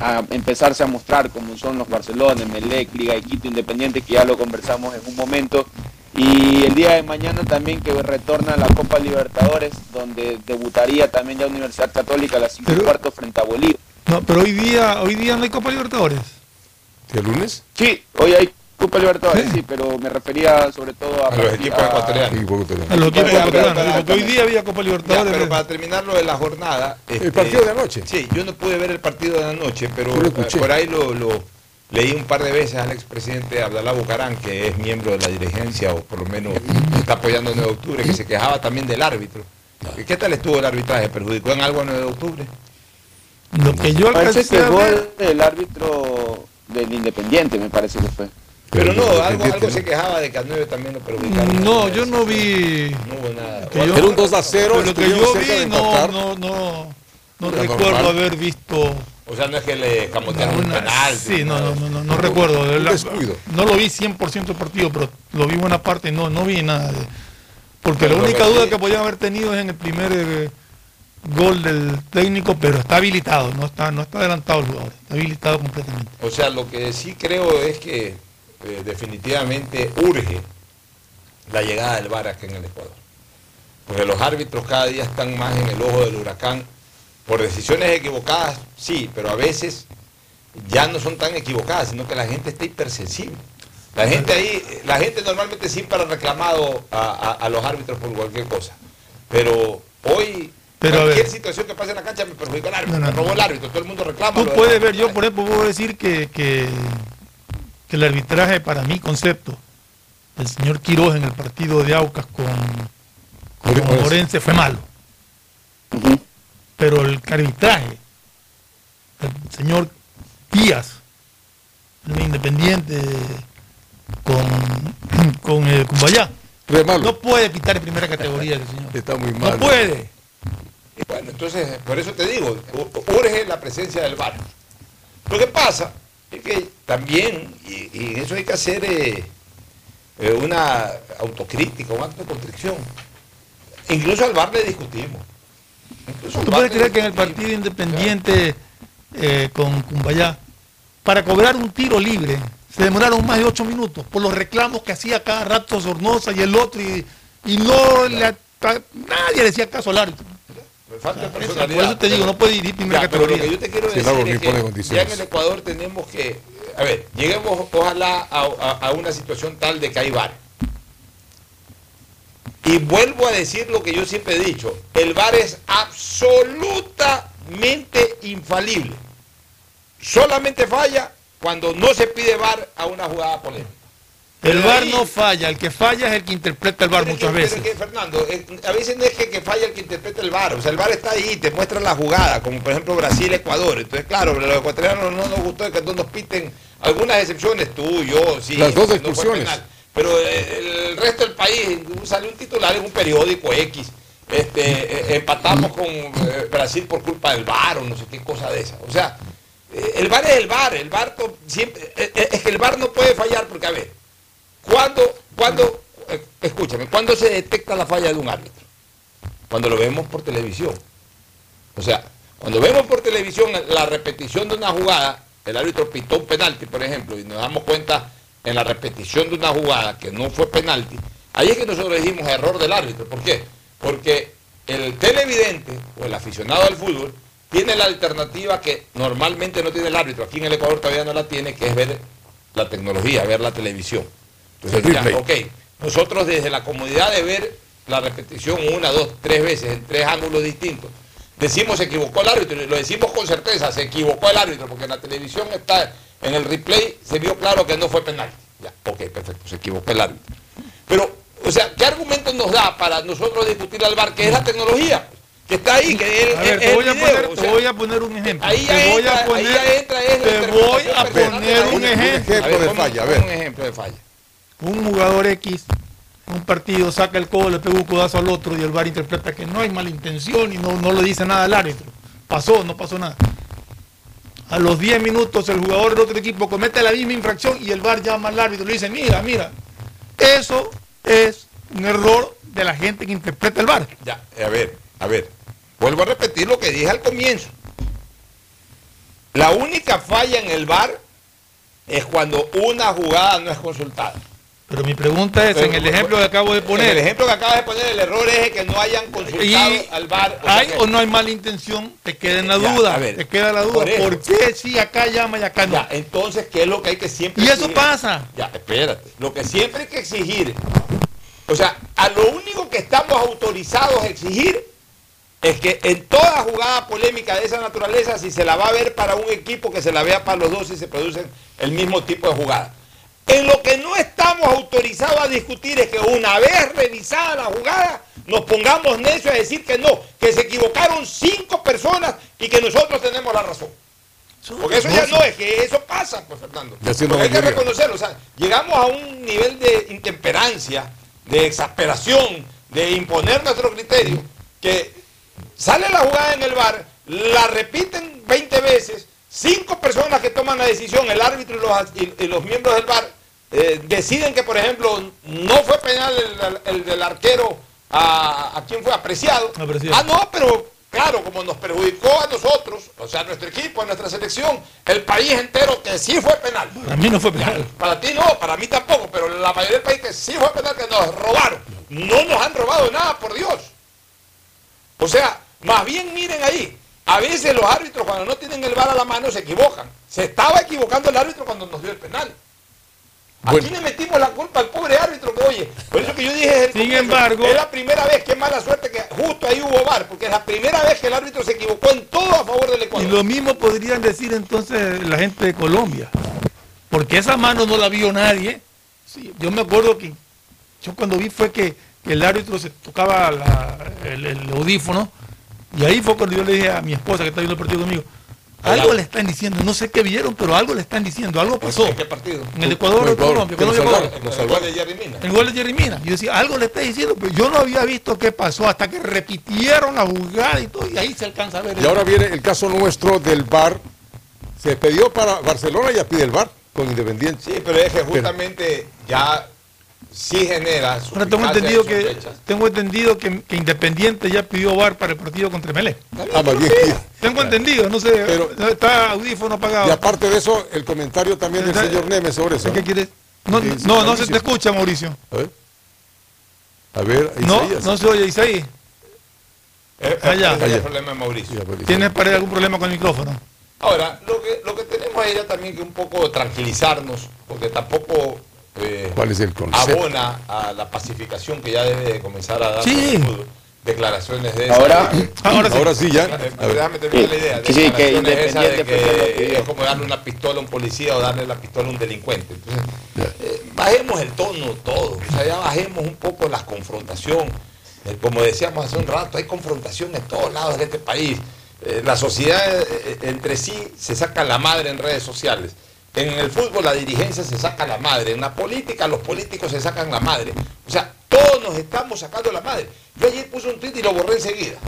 a empezarse a mostrar como son los Barcelona, Melec, Liga Quito Independiente, que ya lo conversamos en un momento. Y el día de mañana también que retorna la Copa Libertadores, donde debutaría también ya Universidad Católica a las 5 y cuarto frente a Bolívar. No, pero hoy día, hoy día no hay Copa Libertadores. ¿El lunes? Sí, hoy hay Copa Libertadores, sí, pero me refería sobre todo a, A los equipos ecuatorianos. A los equipos ecuatorianos, porque hoy día había Copa Ya, Libertadores. pero para terminar lo de la jornada. este, partido de anoche. Sí, yo no pude ver el partido de anoche, pero eh, por ahí lo, lo leí un par de veces al expresidente Abdalá Bucarán, que es miembro de la dirigencia, o por lo menos está apoyando el 9 de octubre, que se quejaba también del árbitro. ¿Qué tal estuvo el arbitraje? ¿Perjudicó en algo al 9 de octubre? Lo que yo Parece que a gol del árbitro del Independiente, me parece que fue. Pero no, algo, se quejaba de que al 9 también lo perjudicaron. No, yo no vi. No hubo nada. Era un 2 a 0, Lo que yo vi, no, no, no, recuerdo normal. haber visto. O sea, no es que le camotearon un penal. Sí, no, no, no, no, no recuerdo. Un La- descuido. no lo vi 100% el partido, pero lo vi buena parte. No, no vi nada. de- porque Pero la única que duda sí- que podían haber tenido es en el primer eh, gol del técnico, pero está habilitado, no está, no está adelantado el jugador, está habilitado completamente. O sea, lo que sí creo es que eh, definitivamente urge la llegada del VAR aquí en el Ecuador. Porque los árbitros cada día están más en el ojo del huracán por decisiones equivocadas, sí, pero a veces ya no son tan equivocadas, sino que la gente está hipersensible. La gente ahí, la gente normalmente siempre ha reclamado a, a- a los árbitros por cualquier cosa. Pero hoy, Pero, cualquier situación que pase en la cancha me perjudica al árbitro, No, no, me robó no. el árbitro, todo el mundo reclama. Tú puedes ver, yo por ejemplo puedo decir que, que, que el arbitraje para mi concepto del señor Quiroz en el partido de Aucas con, con Morense. Fue malo. Pero el arbitraje del señor Díaz, el Independiente con, [CLEARS THROAT] con el Cumbayá, no puede quitar en primera categoría ese señor. Está muy mal. No puede. Bueno, entonces, por eso te digo, urge la presencia del VAR. Lo que pasa es que también, y, en eso hay que hacer eh, eh, una autocrítica, un acto de contrición. Incluso al VAR le discutimos. ¿Tú puedes creer que en el partido independiente eh, con Cumbayá, para cobrar un tiro libre, se demoraron más de ocho minutos por los reclamos que hacía cada rato Sornosa y el otro, y, y no le ata- nadie le hacía caso al árbitro. Por eso te digo, no puede dirigir primera Ya, pero lo categoría. que yo te quiero decir es que condiciones. ya en el Ecuador tenemos que, a ver, lleguemos ojalá a, a- a una situación tal de que hay VAR. Y vuelvo a decir lo que yo siempre he dicho, el VAR es absolutamente infalible. Solamente falla cuando no se pide VAR a una jugada polémica. El Pero VAR ahí- no falla, el que falla es el que interpreta el VAR que- muchas pero veces. es que, Fernando, eh, a veces no es que, que falla el que interpreta el VAR, o sea, el VAR está ahí, te muestra la jugada, como por ejemplo Brasil-Ecuador. Entonces, claro, los ecuatorianos no nos gustó que no nos piten algunas excepciones, tú, yo, sí. Las dos no expulsiones. penal. Pero eh, el resto del país, sale un titular en un periódico X, este, eh, empatamos con eh, Brasil por culpa del VAR o no sé qué cosa de esa. O sea, el VAR es el VAR, el VAR siempre, es que el VAR no puede fallar porque, a ver, ¿Cuándo, eh, escúchame, cuándo se detecta la falla de un árbitro? Cuando lo vemos por televisión. O sea, cuando vemos por televisión la repetición de una jugada, el árbitro pitó un penalti, por ejemplo, y nos damos cuenta en la repetición de una jugada que no fue penalti, ahí es que nosotros dijimos error del árbitro. ¿Por qué? Porque el televidente o el aficionado al fútbol tiene la alternativa que normalmente no tiene el árbitro. Aquí en el Ecuador todavía no la tiene, que es ver la tecnología, ver la televisión. Entonces, ya, ok, nosotros desde la comodidad de ver la repetición una, dos, tres veces en tres ángulos distintos, decimos se equivocó el árbitro y lo decimos con certeza, se equivocó el árbitro, porque en la televisión está, en el replay se vio claro que no fue penal. Ya, ok, perfecto, se equivocó el árbitro. Pero, o sea, ¿qué argumentos nos da para nosotros discutir al bar? Que es la tecnología, que está ahí, que es, A ver, es te el voy a poner, o te voy a poner un ejemplo. Ahí ya te voy entra- a ahí poner, ya entra te voy a poner un ejemplo. de falla, a pon ver. Un ejemplo de falla. un jugador X en un partido saca el codo, le pega un codazo al otro y el VAR interpreta que no hay mala intención y no, no le dice nada al árbitro. Pasó, no pasó nada. A los 10 minutos el jugador del otro equipo comete la misma infracción y el VAR llama al árbitro y le dice, mira, mira, eso es un error de la gente que interpreta el VAR. Ya, a ver, a ver. Vuelvo a repetir lo que dije al comienzo. La única falla en el VAR es cuando una jugada no es consultada. Pero mi pregunta es, en el ejemplo que acabo de En poner, el ejemplo que acabas de poner, el error es que no hayan consultado al o sea ¿hay o no hay mala intención? Te queda en la Ya, duda, a ver, te queda la duda. por eso. ¿Por qué si acá llama y acá no? Ya, entonces, ¿qué es lo que hay que siempre Y eso pasa. Ya, espérate. Lo que siempre hay que exigir, o sea, a lo único que estamos autorizados a exigir es que en toda jugada polémica de esa naturaleza, si se la va a ver para un equipo, que se la vea para los dos y se producen el mismo tipo de jugada. En lo que no estamos autorizados a discutir es que una vez revisada la jugada, nos pongamos necios a decir que no, que se equivocaron cinco personas y que nosotros tenemos la razón. Porque eso ya no es que eso pasa, pues Fernando. Porque hay que reconocerlo. O sea, llegamos a un nivel de intemperancia, de exasperación, de imponer nuestro criterio, que sale la jugada en el bar, la repiten 20 veces, cinco personas que toman la decisión, el árbitro y los, y- y los miembros del bar, eh, deciden que, por ejemplo, no fue penal el, el del arquero a, a quien fue apreciado. Apreciado. Ah, no, pero claro, como nos perjudicó a nosotros, o sea, a nuestro equipo, a nuestra selección, el país entero que sí fue penal. Para mí no fue penal. Para ti no, para mí tampoco, pero la mayoría del país que sí fue penal que nos robaron. No nos han robado nada, por Dios. O sea, más bien miren ahí, a veces los árbitros cuando no tienen el bar a la mano se equivocan. Se estaba equivocando el árbitro cuando nos dio el penal. Aquí le metimos la culpa al pobre árbitro que, oye, por eso que yo dije el Sin comienzo, embargo- es la primera vez, qué mala suerte que justo ahí hubo bar, porque es la primera vez que el árbitro se equivocó en todo a favor del Y Ecuador. lo mismo podrían decir entonces la gente de Colombia. Porque esa mano no la vio nadie. Sí, yo me acuerdo que yo cuando vi fue que, que el árbitro se tocaba la- el, el audífono. Y ahí fue cuando yo le dije a mi esposa que está viendo el partido conmigo. Algo le están diciendo, no sé qué vieron, pero algo le están diciendo, algo pasó. ¿En qué partido? En el Ecuador o Colombia, el gol de Jerry Mina. El gol de Jerry Mina. Yo decía, algo le está diciendo, pero yo no había visto qué pasó hasta que repitieron la jugada y todo, y ahí se alcanza a ver. Y ahora viene el caso nuestro del VAR. Se pidió para Barcelona y ya pide el VAR con Independiente. Sí, pero es que justamente ya sí genera Ahora tengo entendido que tengo entendido que, que Independiente ya pidió VAR para el partido contra Melé. Ah. Tengo entendido, no sé, está audífono apagado. Y aparte de eso, el comentario también del señor Nemes sobre eso. ¿Qué quieres? No, no, no se te escucha, Mauricio. A ver. A ver, No, Isaías. no se oye, Isaí. Eh, Allá. ese es el problema de Mauricio. ¿Tienes para algún problema con el micrófono? Ahora, lo que, lo que tenemos ahí era también que un poco tranquilizarnos, porque tampoco eh, ¿Cuál es el concepto? abona a la pacificación que ya debe de comenzar a dar Sí. el fútbol. declaraciones de Ahora- esas. Ahora sí. Ahora sí, ya. Eh, A ver. Déjame terminar la idea. Sí, sí, que de lo que es como darle una pistola a un policía o darle la pistola a un delincuente. Entonces, eh, bajemos el tono todo. O sea, ya bajemos un poco la confrontación. Eh, como decíamos hace un rato, hay confrontación en todos lados de este país. Eh, la sociedad eh, entre sí se saca la madre en redes sociales. En el fútbol la dirigencia se saca la madre. En la política los políticos se sacan la madre. O sea, todos nos estamos sacando la madre. Yo ayer puse un tweet y lo borré enseguida.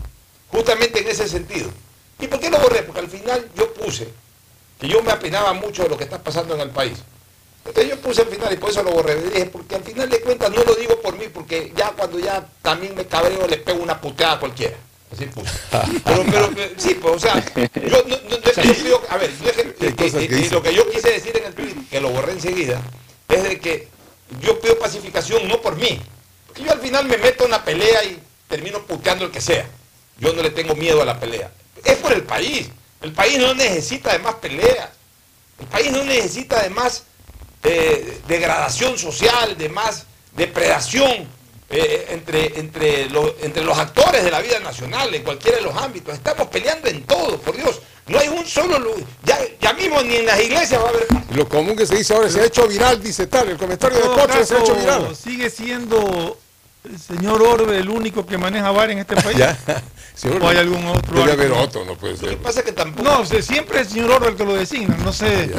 Justamente en ese sentido. ¿Y por qué lo borré? Porque al final yo puse que yo me apenaba mucho de lo que está pasando en el país. Entonces yo puse al final y por eso lo borré. Y dije, porque al final de cuentas no lo digo por mí, porque ya cuando ya también me cabreo le pego una puteada a cualquiera. Así puse. [LAUGHS] Pero, pero, pero, sí, pues, o sea, yo, no, cosas y- que y dice. lo que yo quise decir en el tweet, que lo borré enseguida, es de que yo pido pacificación no por mí, porque yo al final me meto en una pelea y termino puteando el que sea. Yo no le tengo miedo a la pelea. Es por el país. El país no necesita de más peleas. El país no necesita de más eh, degradación social, de más depredación eh, entre, entre, los, entre los actores de la vida nacional, en cualquiera de los ámbitos. Estamos peleando en todo, por Dios. No hay un solo lugar. Ya, ya mismo ni en las iglesias va a haber Lo común que se dice ahora se ha hecho viral, dice tal. El comentario de Coche se ha hecho viral. Sigue siendo el señor Orbe el único que maneja bar en este [LAUGHS] país. Ya. ¿O hay algún otro Debe haber otro, no puede Lo que ser. pasa es que tampoco. No, o sea, siempre es el señor Orbe el que lo designa. No sé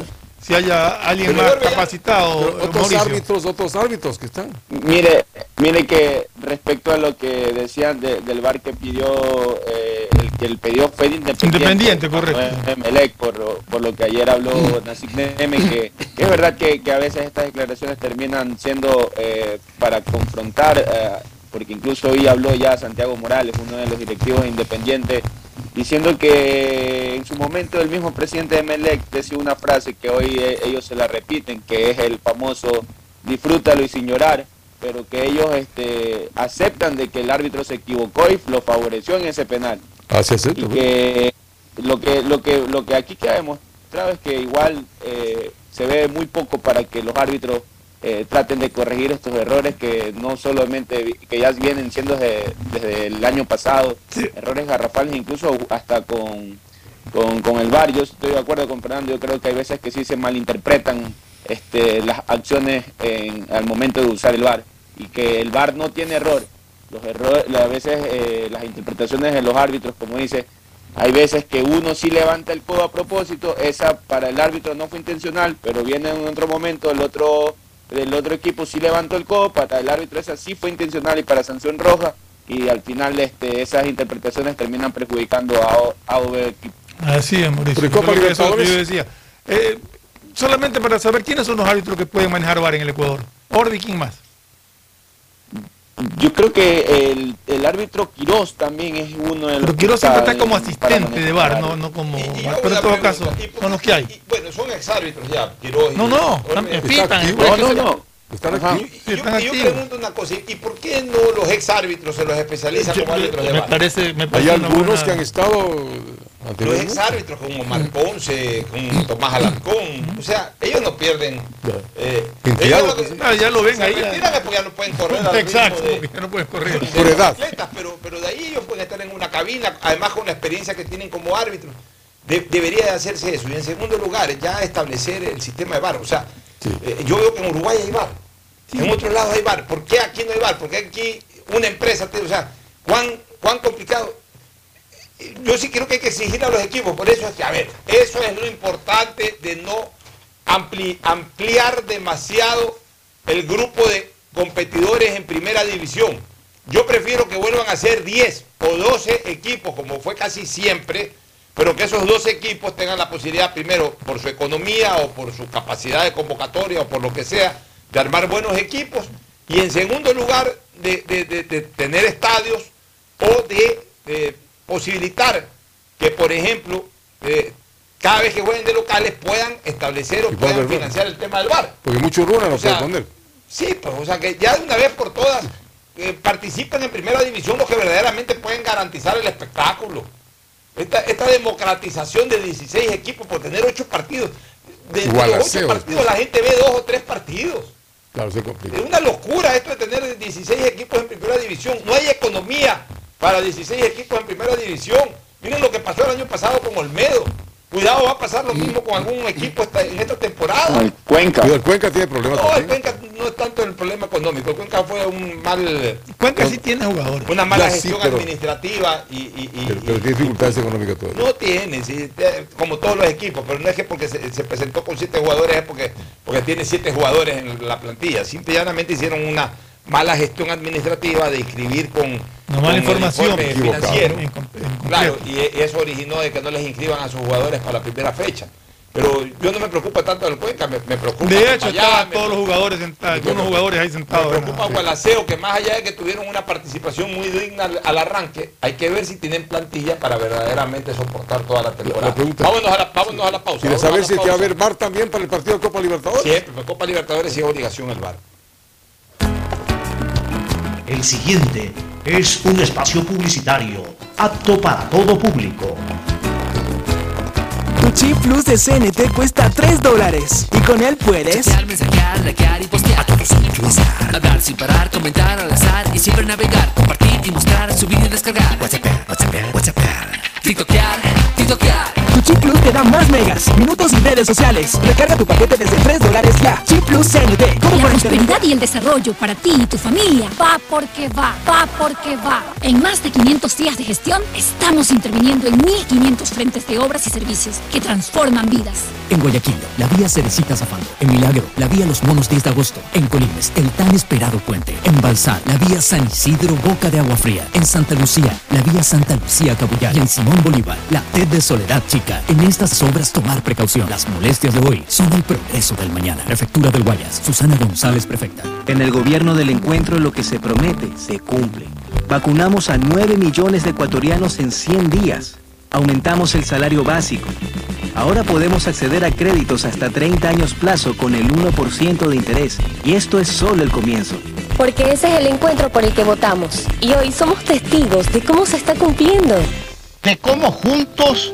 si haya alguien Pero más capacitado. Pero otros Mauricio. árbitros, otros árbitros que están. Mire, mire que respecto a lo que decían de- del bar que pidió eh, el que el pedido fue de independiente. Independiente, correcto. Emelec, por, por lo que ayer habló Nasik Neme, que, que es verdad que, que a veces estas declaraciones terminan siendo eh, para confrontar, eh, porque incluso hoy habló ya Santiago Morales, uno de los directivos independientes, diciendo que en su momento el mismo presidente de Emelec decía una frase que hoy eh, ellos se la repiten, que es el famoso disfrútalo y sin llorar pero que ellos este, aceptan de que el árbitro se equivocó y lo favoreció en ese penal. Así es, Y que lo que lo que lo que aquí queda demostrado es que igual eh, se ve muy poco para que los árbitros eh, traten de corregir estos errores que no solamente que ya vienen siendo desde, desde el año pasado, errores garrafales incluso hasta con, con, con el VAR. Yo estoy de acuerdo con Fernando, yo creo que hay veces que sí se malinterpretan este, las acciones en, al momento de usar el VAR y que el VAR no tiene error. Los errores, a veces eh, las interpretaciones de los árbitros, como dice, hay veces que uno sí levanta el codo a propósito, esa para el árbitro no fue intencional, pero viene en otro momento el otro el otro equipo sí levantó el codo, para el árbitro esa sí fue intencional y para sanción roja y al final este, esas interpretaciones terminan perjudicando a, O- a equipo. Así es, Mauricio. Pero ¿y Copa que eso es lo que Libertadores? yo decía. Eh, solamente para saber quiénes son los árbitros que pueden manejar VAR en el Ecuador. Orbi, ¿quién más? Yo creo que el, el árbitro Quirós también es uno de los Pero Quiroz siempre está como asistente de manejar. no, no como Y- y. Pero en todo pregunta, caso, ¿y son los que hay. Bueno, son exárbitros ya, Quiroz y- No, no, también pitan. No, no. Están aquí. Sí, yo, están pregunto una cosa, ¿y por qué no los exárbitros se los especializan como árbitros de me VAR? parece, me Hay parece una algunos buena- que han estado Los anteriormente. exárbitros como Omar Ponce, como Tomás Alarcón, o sea, ellos no pierden. Eh, Pues, no- Ah, ya lo ven ahí. es porque ya no pueden correr Exacto, de- ya no puedes correr. de Por edad. atletas, pero, pero de ahí ellos pueden estar en una cabina, además con la experiencia que tienen como árbitros. De- debería de hacerse eso. Y en segundo lugar, ya establecer el sistema de VAR. O sea, eh, yo veo que en Uruguay hay VAR. En otros lados hay VAR. ¿Por qué aquí no hay VAR? Porque aquí una empresa, o sea, ¿cuán, cuán complicado? Eh, Yo sí creo que hay que exigir a los equipos. Por eso es que, a ver, eso es lo importante de no ampli- ampliar demasiado el grupo de competidores en primera división. Yo prefiero que vuelvan a ser 10 o 12 equipos, como fue casi siempre, pero que esos 12 equipos tengan la posibilidad, primero, por su economía o por su capacidad de convocatoria o por lo que sea, de armar buenos equipos. Y en segundo lugar, de, tener estadios o de, posibilitar que, por ejemplo, eh, cada vez que jueguen de locales puedan establecer o puedan financiar el tema del bar. Porque muchos runas no O sea, pueden poner. Sí, pues, o sea que ya de una vez por todas eh, participan en primera división los que verdaderamente pueden garantizar el espectáculo. Esta, esta democratización de 16 equipos por tener 8 partidos. De, de los aseo, 8 partidos la gente ve 2 o 3 partidos. Claro, se complica. Es una locura esto de tener 16 equipos en primera división. No hay economía para 16 equipos en primera división. Miren lo que pasó el año pasado con Olmedo. Cuidado, va a pasar lo mismo con algún equipo esta- en esta temporada. El Cuenca. Cuidado, el Cuenca tiene problemas No, el. Cuenca no es tanto el problema económico. El Cuenca fue un mal, Cuenca sí tiene jugadores. una mala sí, gestión pero- administrativa y, y- y- Pero, y- pero tiene dificultades económicas todavía. no tiene, sí, como todos los equipos, pero no es que porque se, se presentó con siete jugadores, es porque, porque tiene siete jugadores en la plantilla. Simple y llanamente hicieron una mala gestión administrativa de inscribir con, No, mala información. financiero. En en. Claro, y, y eso originó de que no les inscriban a sus jugadores para la primera fecha. Pero yo no me preocupa tanto del Cuenca, me, me preocupa. De hecho, estaban me todos los jugadores sentados, algunos jugadores ahí me sentados. preocupa Gualaceo, que más allá de que tuvieron una participación muy digna al, al arranque, hay que ver si tienen plantilla para verdaderamente soportar toda la temporada. La pregunta- vámonos, a la, vámonos a la pausa. Quiere vámonos a saber si hay que haber VAR también para el partido de Copa Libertadores. Siempre, Copa Libertadores sí es obligación el VAR. El siguiente es un espacio publicitario apto para todo público. Tu chip plus de CNT cuesta 3 dólares y con él puedes Chatear, mensajear, likear y postear. Hablar sin parar, comentar al azar y siempre navegar, compartir y mostrar, subir y descargar. WhatsApp, WhatsApp, WhatsApp. TikTokear, TikTokear. Tu chip plus te da más megas minutos y redes sociales. Recarga tu paquete desde 3 dólares ya. Chip Plus CNT. ¿Cómo La prosperidad y el desarrollo para ti y tu familia va porque va, va porque va. En más de 500 días de gestión, estamos interviniendo en 1.500 frentes de obras y servicios que transforman vidas. En Guayaquil, la vía Cerecita Zafando. En Milagro, la vía Los Monos 10 de agosto. En Colines, el tan esperado puente. En Balsar, la vía San Isidro Boca de Agua Fría. En Santa Lucía, la vía Santa Lucía Cabullal. Y en Simón Bolívar, la TED de Soledad Chica. En estas obras tomar precaución. Las molestias de hoy son el progreso del mañana. Prefectura del Guayas. Susana González, prefecta. En el gobierno del encuentro lo que se promete se cumple. Vacunamos a 9 millones de ecuatorianos en 100 días. Aumentamos el salario básico. Ahora podemos acceder a créditos hasta 30 años plazo con el 1% de interés. Y esto es solo el comienzo. Porque ese es el encuentro por el que votamos. Y hoy somos testigos de cómo se está cumpliendo. De cómo juntos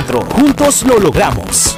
Juntos lo logramos.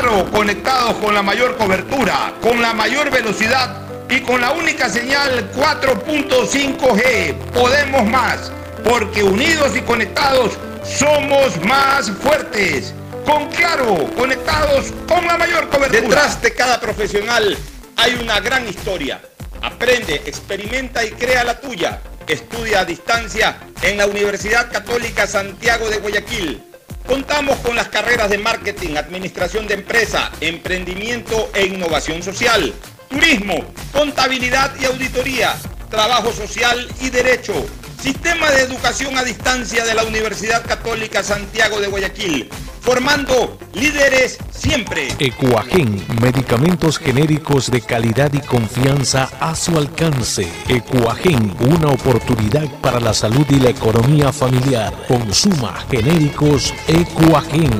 Claro, conectados con la mayor cobertura, con la mayor velocidad y con la única señal 4.5G. Podemos más, porque unidos y conectados somos más fuertes. Con Claro, conectados con la mayor cobertura. Detrás de cada profesional hay una gran historia. Aprende, experimenta y crea la tuya. Estudia a distancia en la Universidad Católica Santiago de Guayaquil. Contamos con las carreras de marketing, administración de empresa, emprendimiento e innovación social, turismo, contabilidad y auditoría, trabajo social y derecho. Sistema de educación a distancia de la Universidad Católica Santiago de Guayaquil, formando líderes siempre. Ecuagen, medicamentos genéricos de calidad y confianza a su alcance. Ecuagen, una oportunidad para la salud y la economía familiar. Consuma genéricos Ecuagen.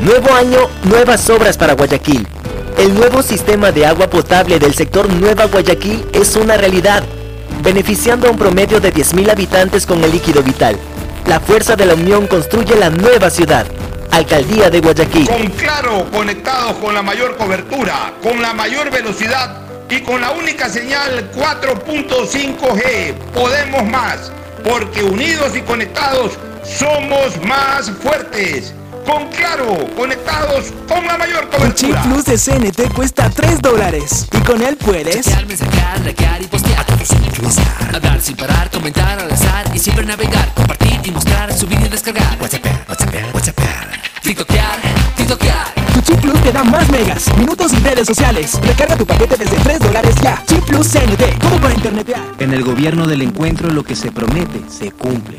Nuevo año, nuevas obras para Guayaquil. El nuevo sistema de agua potable del sector Nueva Guayaquil es una realidad, beneficiando a un promedio de 10.000 habitantes con el líquido vital. La fuerza de la unión construye la nueva ciudad. Alcaldía de Guayaquil. Con Claro, conectados con la mayor cobertura, con la mayor velocidad y con la única señal 4.5G. Podemos más, porque unidos y conectados somos más fuertes. Con Claro, conectados con la mayor Un chip cobertura. plus de CNT cuesta 3 dólares. Y con él puedes. Chatear, mensajear, likear y postear. Hablar sin parar, comentar al azar y siempre navegar, compartir y mostrar, subir y descargar. WhatsApp, WhatsApp, WhatsApp. TikTokear, TikTokear. Tu chip plus te da más megas, minutos y redes sociales. Recarga tu paquete desde 3 dólares ya. Chip plus CNT. ¿Cómo para internetear? En el gobierno del encuentro lo que se promete se cumple.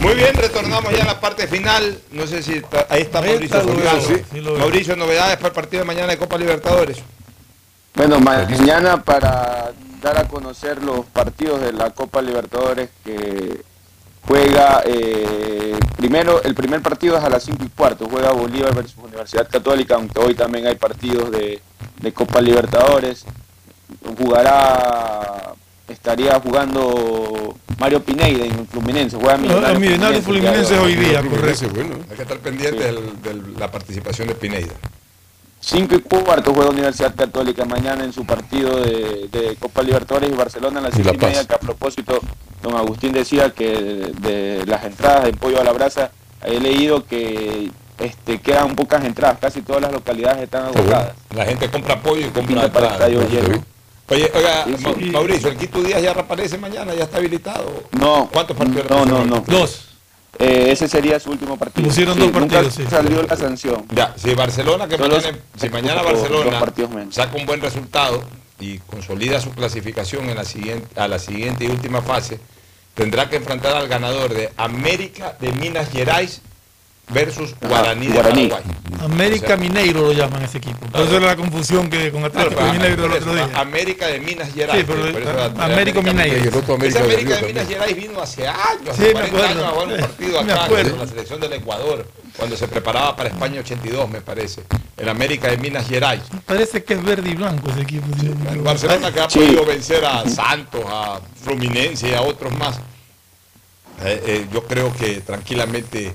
Muy bien, retornamos ya a la parte final. No sé si está- ahí está Ahí Mauricio está, sí. Mauricio, novedades para el partido de mañana de Copa Libertadores. Bueno, mañana para dar a conocer los partidos de la Copa Libertadores que juega eh, primero, el primer partido es a las 5 y cuarto, juega Bolívar versus Universidad Católica, aunque hoy también hay partidos de, de Copa Libertadores. Jugará, estaría jugando Mario Pineida en Fluminense, juega Ah, Millonarios Fluminense hoy día, correcto. Hay que estar pendiente del- de la participación de Pineida. 5 y cuarto juega Universidad Católica. Mañana en su partido de, de Copa Libertadores y Barcelona a las Y 5 La y media, que a propósito don Agustín decía que de, de las entradas de pollo a la brasa, he leído que este, quedan pocas entradas, casi todas las localidades están agotadas. La gente compra pollo y compra Pinta Oye, oiga, Sí, Mauricio, el Quito Díaz ya reaparece mañana, ya está habilitado. No, ¿Cuántos partidos no, no, no. Eh, ese sería su último partido. Pusieron Sí, dos nunca partidos, sí. salió la sanción. Ya, si Barcelona, que Solo mañana, si mañana dos Barcelona saca un buen resultado y consolida su clasificación en la siguiente, a la siguiente y última fase, tendrá que enfrentar al ganador de América de Minas Gerais versus Guaraní de Guaraní. Paraguay. América O sea, Mineiro lo llaman ese equipo. Por eso era la confusión que con Atlético Claro, Mineiro otro eso, día. América de Minas Gerais. Sí, pero por eso a- era- Américo Mineiro. América de América de Minas también. Gerais vino hace años, Sí, hace me 40 acuerdo. años a jugar un partido Me acá acuerdo. con la selección del Ecuador, cuando se preparaba para España 82, me parece. El América de Minas Gerais. Parece que es verde y blanco ese equipo. El Barcelona que ha Sí. podido vencer a Santos, a Fluminense y a otros más. Eh, eh, yo creo que tranquilamente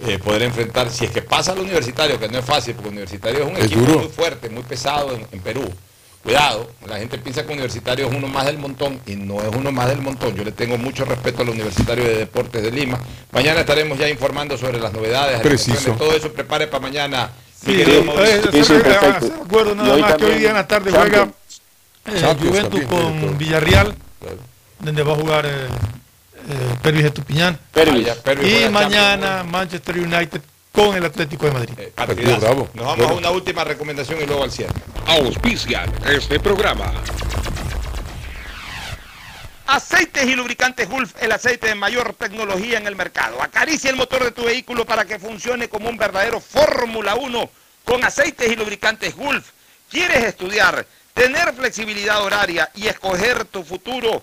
eh, podrá enfrentar, si es que pasa al universitario, que no es fácil, porque universitario es un Es equipo duro. muy fuerte, muy pesado en, en Perú. Cuidado, la gente piensa que universitario es uno más del montón y no es uno más del montón. Yo le tengo mucho respeto al Universitario de Deportes de Lima. Mañana estaremos ya informando sobre las novedades, Preciso. todo eso prepare para mañana. Sí, eh, eh, sí, se acuerdo Y nada más que hoy día en la tarde juega Champions. eh, Champions Juventus también, con Villarreal, Claro. donde va a jugar eh, eh, Pervis Estupiñán. Pervis. Y mañana Champions. Manchester United con el Atlético de Madrid. Partidazo. Nos vamos a una última recomendación y luego al cierre. Auspician este programa. Aceites y lubricantes Gulf, el aceite de mayor tecnología en el mercado. Acaricia el motor de tu vehículo para que funcione como un verdadero Fórmula 1 con aceites y lubricantes Gulf. ¿Quieres estudiar, tener flexibilidad horaria y escoger tu futuro?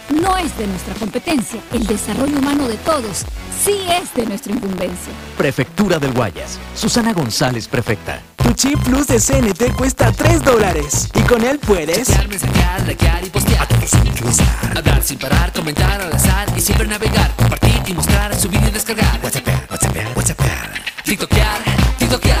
no es de nuestra competencia, el desarrollo humano de todos sí es de nuestra incumbencia. Prefectura del Guayas. Susana González, prefecta. Tu chip plus de CNT cuesta 3 dólares. Y con él puedes. Chatear, mensajear, likear y postear. Hablar sin parar, comentar al azar y siempre navegar. Compartir y mostrar, subir y descargar. WhatsApp, WhatsApp, WhatsApp. TikTokear, TikTokear.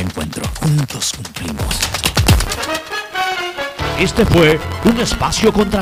Encuentro. Juntos cumplimos. Este fue un espacio contra